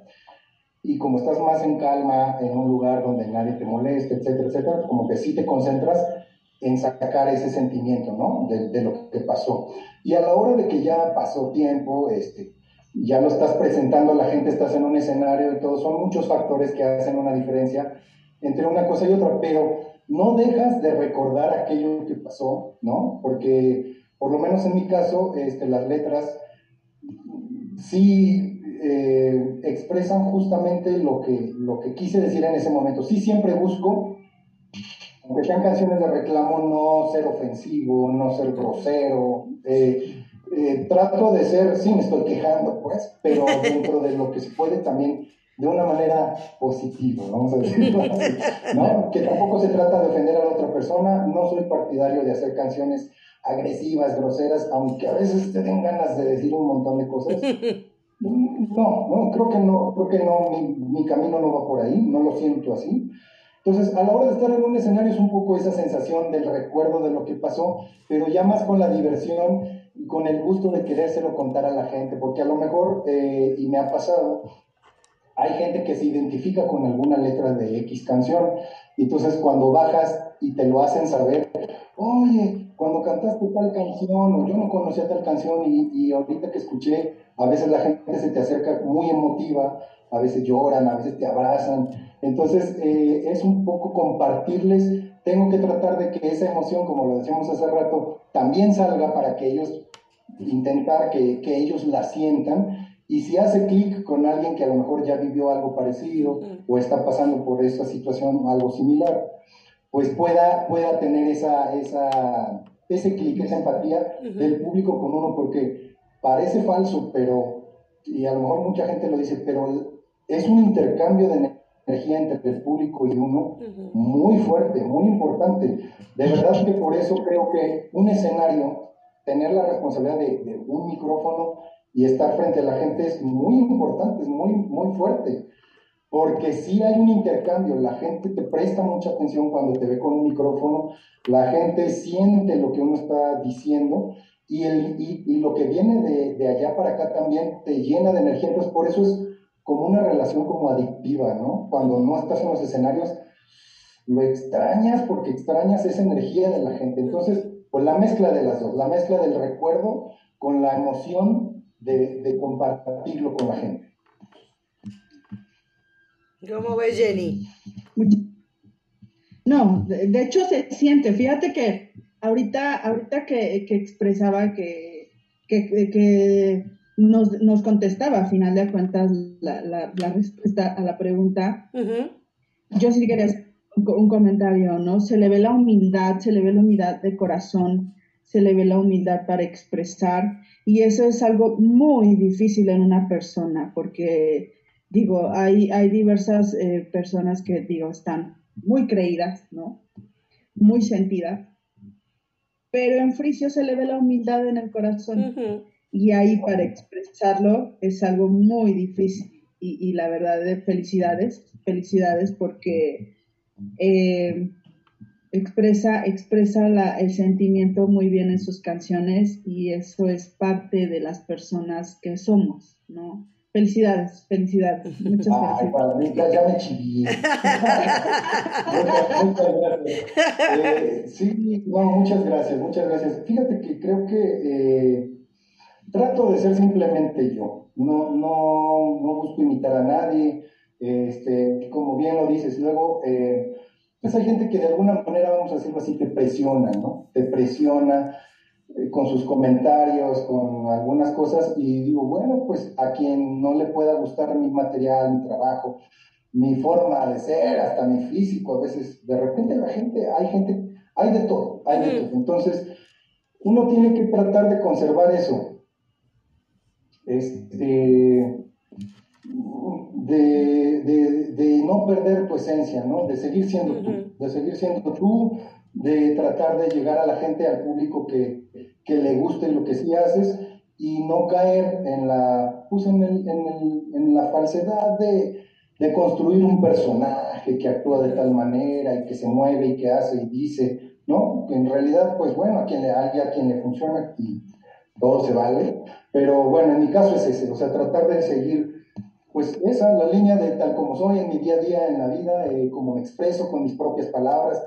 Y como estás más en calma, en un lugar donde nadie te moleste, etcétera, etcétera, como que sí te concentras en sacar ese sentimiento, ¿no? De, de lo que pasó. Y a la hora de que ya pasó tiempo, este, ya lo estás presentando a la gente, estás en un escenario y todo, son muchos factores que hacen una diferencia entre una cosa y otra, pero no dejas de recordar aquello que pasó, ¿no? Porque, por lo menos en mi caso, este, las letras sí eh, expresan justamente lo que, lo que quise decir en ese momento. Sí siempre busco, aunque sean canciones de reclamo, no ser ofensivo, no ser grosero. eh, eh, trato de ser, sí me estoy quejando, pues, pero [laughs] dentro de lo que se puede también de una manera positiva, vamos a decirlo [laughs] así, ¿no? Que tampoco se trata de ofender a la otra persona, no soy partidario de hacer canciones agresivas, groseras, aunque a veces te den ganas de decir un montón de cosas. [laughs] No, no, creo que no, creo que no, mi, mi camino no va por ahí, no lo siento así. Entonces, a la hora de estar en un escenario es un poco esa sensación del recuerdo de lo que pasó, pero ya más con la diversión y con el gusto de querérselo contar a la gente, porque a lo mejor, eh, y me ha pasado, hay gente que se identifica con alguna letra de X canción, y entonces cuando bajas y te lo hacen saber, oye, cuando cantaste tal canción, o yo no conocía tal canción, y, y ahorita que escuché, a veces la gente se te acerca muy emotiva, a veces lloran, a veces te abrazan, entonces eh, es un poco compartirles, tengo que tratar de que esa emoción, como lo decíamos hace rato, también salga para que ellos, intentar que, que ellos la sientan. Y si hace clic con alguien que a lo mejor ya vivió algo parecido o está pasando por esa situación o algo similar, pues pueda, pueda tener esa, esa, ese clic, esa empatía del público con uno, porque parece falso, pero, y a lo mejor mucha gente lo dice, pero es un intercambio de energía entre el público y uno muy fuerte, muy importante. De verdad que por eso creo que un escenario, tener la responsabilidad de, de un micrófono, y estar frente a la gente es muy importante, es muy, muy fuerte, porque si hay un intercambio, la gente te presta mucha atención cuando te ve con un micrófono, la gente siente lo que uno está diciendo y, el, y, lo que viene de, de, allá para acá también te llena de energía, entonces por eso es como una relación como adictiva, ¿no? Cuando no estás en los escenarios, lo extrañas porque extrañas esa energía de la gente, entonces, pues la mezcla de las dos, la mezcla del recuerdo con la emoción de, compartirlo con la gente. ¿Cómo ves, Jenny? No, de, hecho se siente. Fíjate que ahorita, ahorita que, expresaba que, que, nos, contestaba a final de cuentas la, respuesta a la pregunta, yo sí quería hacer un, un, comentario, ¿no? Se le ve la humildad, se le ve la humildad de corazón, se le ve la humildad para expresar y eso es algo muy difícil en una persona, porque, digo, hay, hay diversas eh, personas que, digo, están muy creídas, ¿no? Muy sentidas. Pero en Fricio se le ve la humildad en el corazón. Y ahí para expresarlo es algo muy difícil. Y, la verdad, de felicidades, felicidades porque eh, expresa, expresa el sentimiento muy bien en sus canciones y eso es parte de las personas que somos, ¿no? Felicidades, felicidades. Muchas Ay, gracias. ya me chiví. [laughs] muchas, gracias. Eh, sí, no, muchas gracias, muchas gracias. Fíjate que creo que eh, trato de ser simplemente yo. No, no, no busco imitar a nadie. Este, como bien lo dices, luego eh, pues hay gente que de alguna manera, vamos a decirlo así, te presiona, ¿no? Te presiona con sus comentarios, con algunas cosas, y digo, bueno, pues a quien no le pueda gustar mi material, mi trabajo, mi forma de ser, hasta mi físico, a veces, de repente la gente, hay gente, hay de todo, hay de todo. Entonces, uno tiene que tratar de conservar eso. Este, de, de, no perder tu esencia, ¿no? De seguir siendo tú, de seguir siendo tú, de tratar de llegar a la gente, al público que, que le guste lo que sí haces y no caer en la, pues en, el, en, la falsedad de, de, construir un personaje que actúa de tal manera y que se mueve y que hace y dice, ¿no? Que en realidad, pues bueno, a quien le, a quien le funciona y todo se vale, pero bueno, en mi caso es ese, o sea, tratar de seguir pues esa es la línea de tal como soy en mi día a día en la vida, eh, como me expreso con mis propias palabras,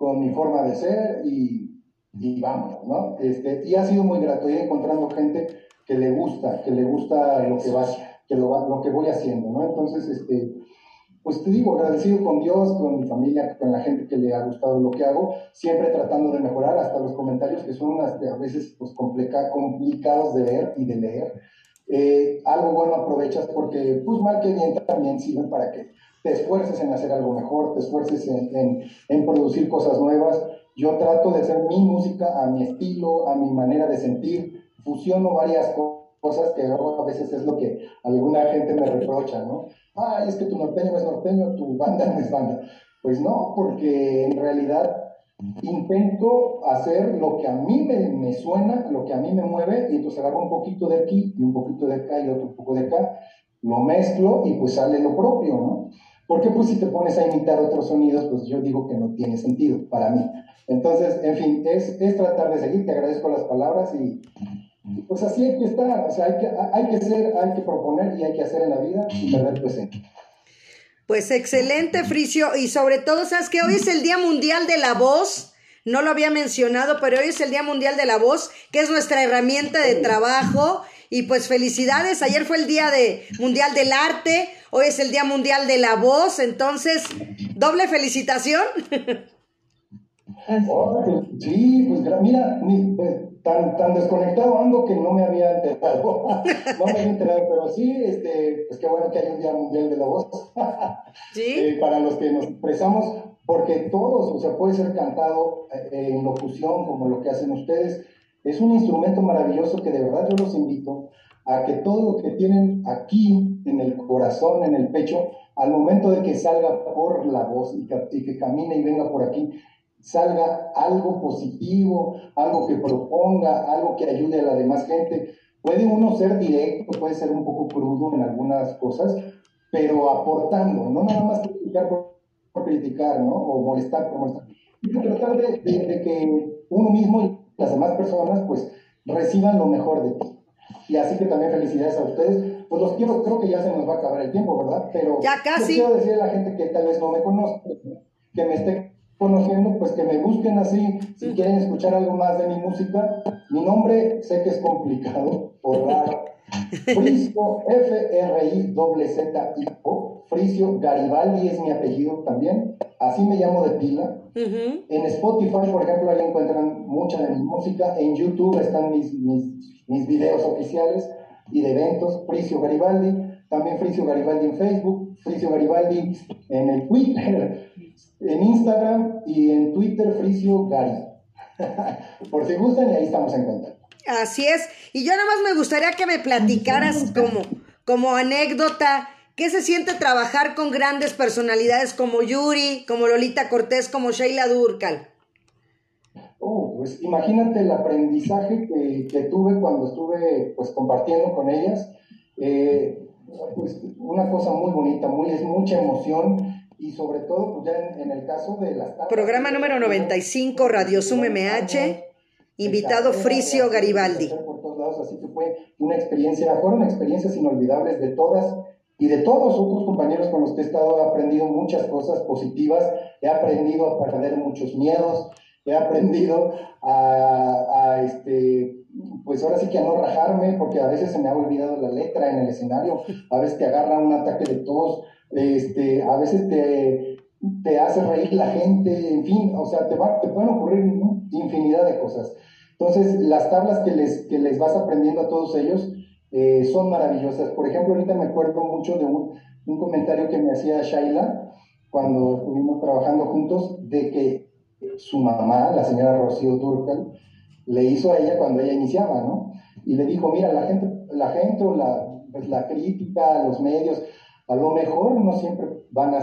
con mi forma de ser y, y vamos, ¿no? Este, y ha sido muy grato ir encontrando gente que le gusta, que le gusta lo que, va, que lo, lo que voy haciendo, ¿no? Entonces, este, pues te digo, agradecido con Dios, con mi familia, con la gente que le ha gustado lo que hago, siempre tratando de mejorar, hasta los comentarios que son a veces pues, complicados de ver y de leer eh, algo bueno aprovechas porque, pues mal que bien, también sirven para que te esfuerces en hacer algo mejor, te esfuerces en, en, producir cosas nuevas. Yo trato de hacer mi música a mi estilo, a mi manera de sentir, fusiono varias cosas que a veces es lo que alguna gente me reprocha, ¿no? Ay, es que tu norteño es norteño, tu banda no es banda. Pues no, porque en realidad intento hacer lo que a mí me, suena, lo que a mí me mueve, y entonces agarro un poquito de aquí y un poquito de acá y otro poco de acá, lo mezclo y pues sale lo propio, ¿no? Porque pues si te pones a imitar otros sonidos, pues yo digo que no tiene sentido para mí. Entonces, en fin, es, es tratar de seguir, te agradezco las palabras y, pues así hay que estar, o sea, hay que, hay que ser, hay que proponer y hay que hacer en la vida y perder presente. Pues excelente, Fricio, y sobre todo, ¿sabes que Hoy es el Día Mundial de la Voz. No lo había mencionado, pero hoy es el Día Mundial de la Voz, que es nuestra herramienta de trabajo. Y pues felicidades, ayer fue el Día de Mundial del Arte, hoy es el Día Mundial de la Voz, entonces, doble felicitación. sí, pues mira, pues, tan, tan desconectado ando que no me había enterado. [laughs] no me había enterado, pero sí, este, pues qué bueno que hay un Día Mundial de la Voz. [laughs] ¿Sí? Eh, para los que nos expresamos, porque todos, o sea, puede ser cantado eh, en locución, como lo que hacen ustedes. Es un instrumento maravilloso que de verdad yo los invito a que todo lo que tienen aquí, en el corazón, en el pecho, al momento de que salga por la voz y que, y que camine y venga por aquí, salga algo positivo, algo que proponga, algo que ayude a la demás gente. Puede uno ser directo, puede ser un poco crudo en algunas cosas, pero aportando, no nada más criticar por, criticar, ¿no? O molestar por molestar. Y tratar de, de, que uno mismo y las demás personas, pues, reciban lo mejor de ti. Y así que también felicidades a ustedes. Pues los quiero, creo que ya se nos va a acabar el tiempo, ¿verdad? Pero ya casi. quiero decir a la gente que tal vez no me conozca, que me esté conociendo, pues que me busquen así, si quieren escuchar algo más de mi música. Mi nombre sé que es complicado, por raro. [laughs] Frisio, F-R-I-Z-I-O. Frisio Garibaldi es mi apellido también. Así me llamo de pila. En Spotify, por ejemplo, ahí encuentran mucha de mi música. En YouTube están mis, mis, mis videos oficiales y de eventos. Frisio Garibaldi. También Frisio Garibaldi en Facebook. Frisio Garibaldi en el Twitter [laughs] en Instagram y en Twitter Fricio Gary. [laughs] Por si gustan, y ahí estamos en contacto. Así es. Y yo nada más me gustaría que me platicaras como, como anécdota. ¿Qué se siente trabajar con grandes personalidades como Yuri, como Lolita Cortés, como Sheila Durcal? Pues imagínate el aprendizaje que, tuve cuando estuve pues compartiendo con ellas. Eh, pues una cosa muy bonita, muy, es mucha emoción y sobre todo, pues ya en, el caso de las Programa número 95, Radio Sum MH, invitado Fricio Garibaldi. Por todos lados, así que fue una experiencia, fueron experiencias inolvidables de todas y de todos otros compañeros con los que he estado, he aprendido muchas cosas positivas, he aprendido a perder muchos miedos, he aprendido a, este, pues ahora sí que a no rajarme, porque a veces se me ha olvidado la letra en el escenario, a veces te agarra un ataque de tos, este, a veces te, te hace reír la gente, en fin, o sea, te, te pueden ocurrir infinidad de cosas. Entonces, las tablas que les, que les vas aprendiendo a todos ellos eh, son maravillosas. Por ejemplo, ahorita me acuerdo mucho de un, un comentario que me hacía Shaila cuando estuvimos trabajando juntos, de que su mamá, la señora Rocío Turcal, le hizo a ella cuando ella iniciaba, ¿no? Y le dijo, mira, la gente, la gente o la, pues, la crítica, los medios, a lo mejor no siempre van a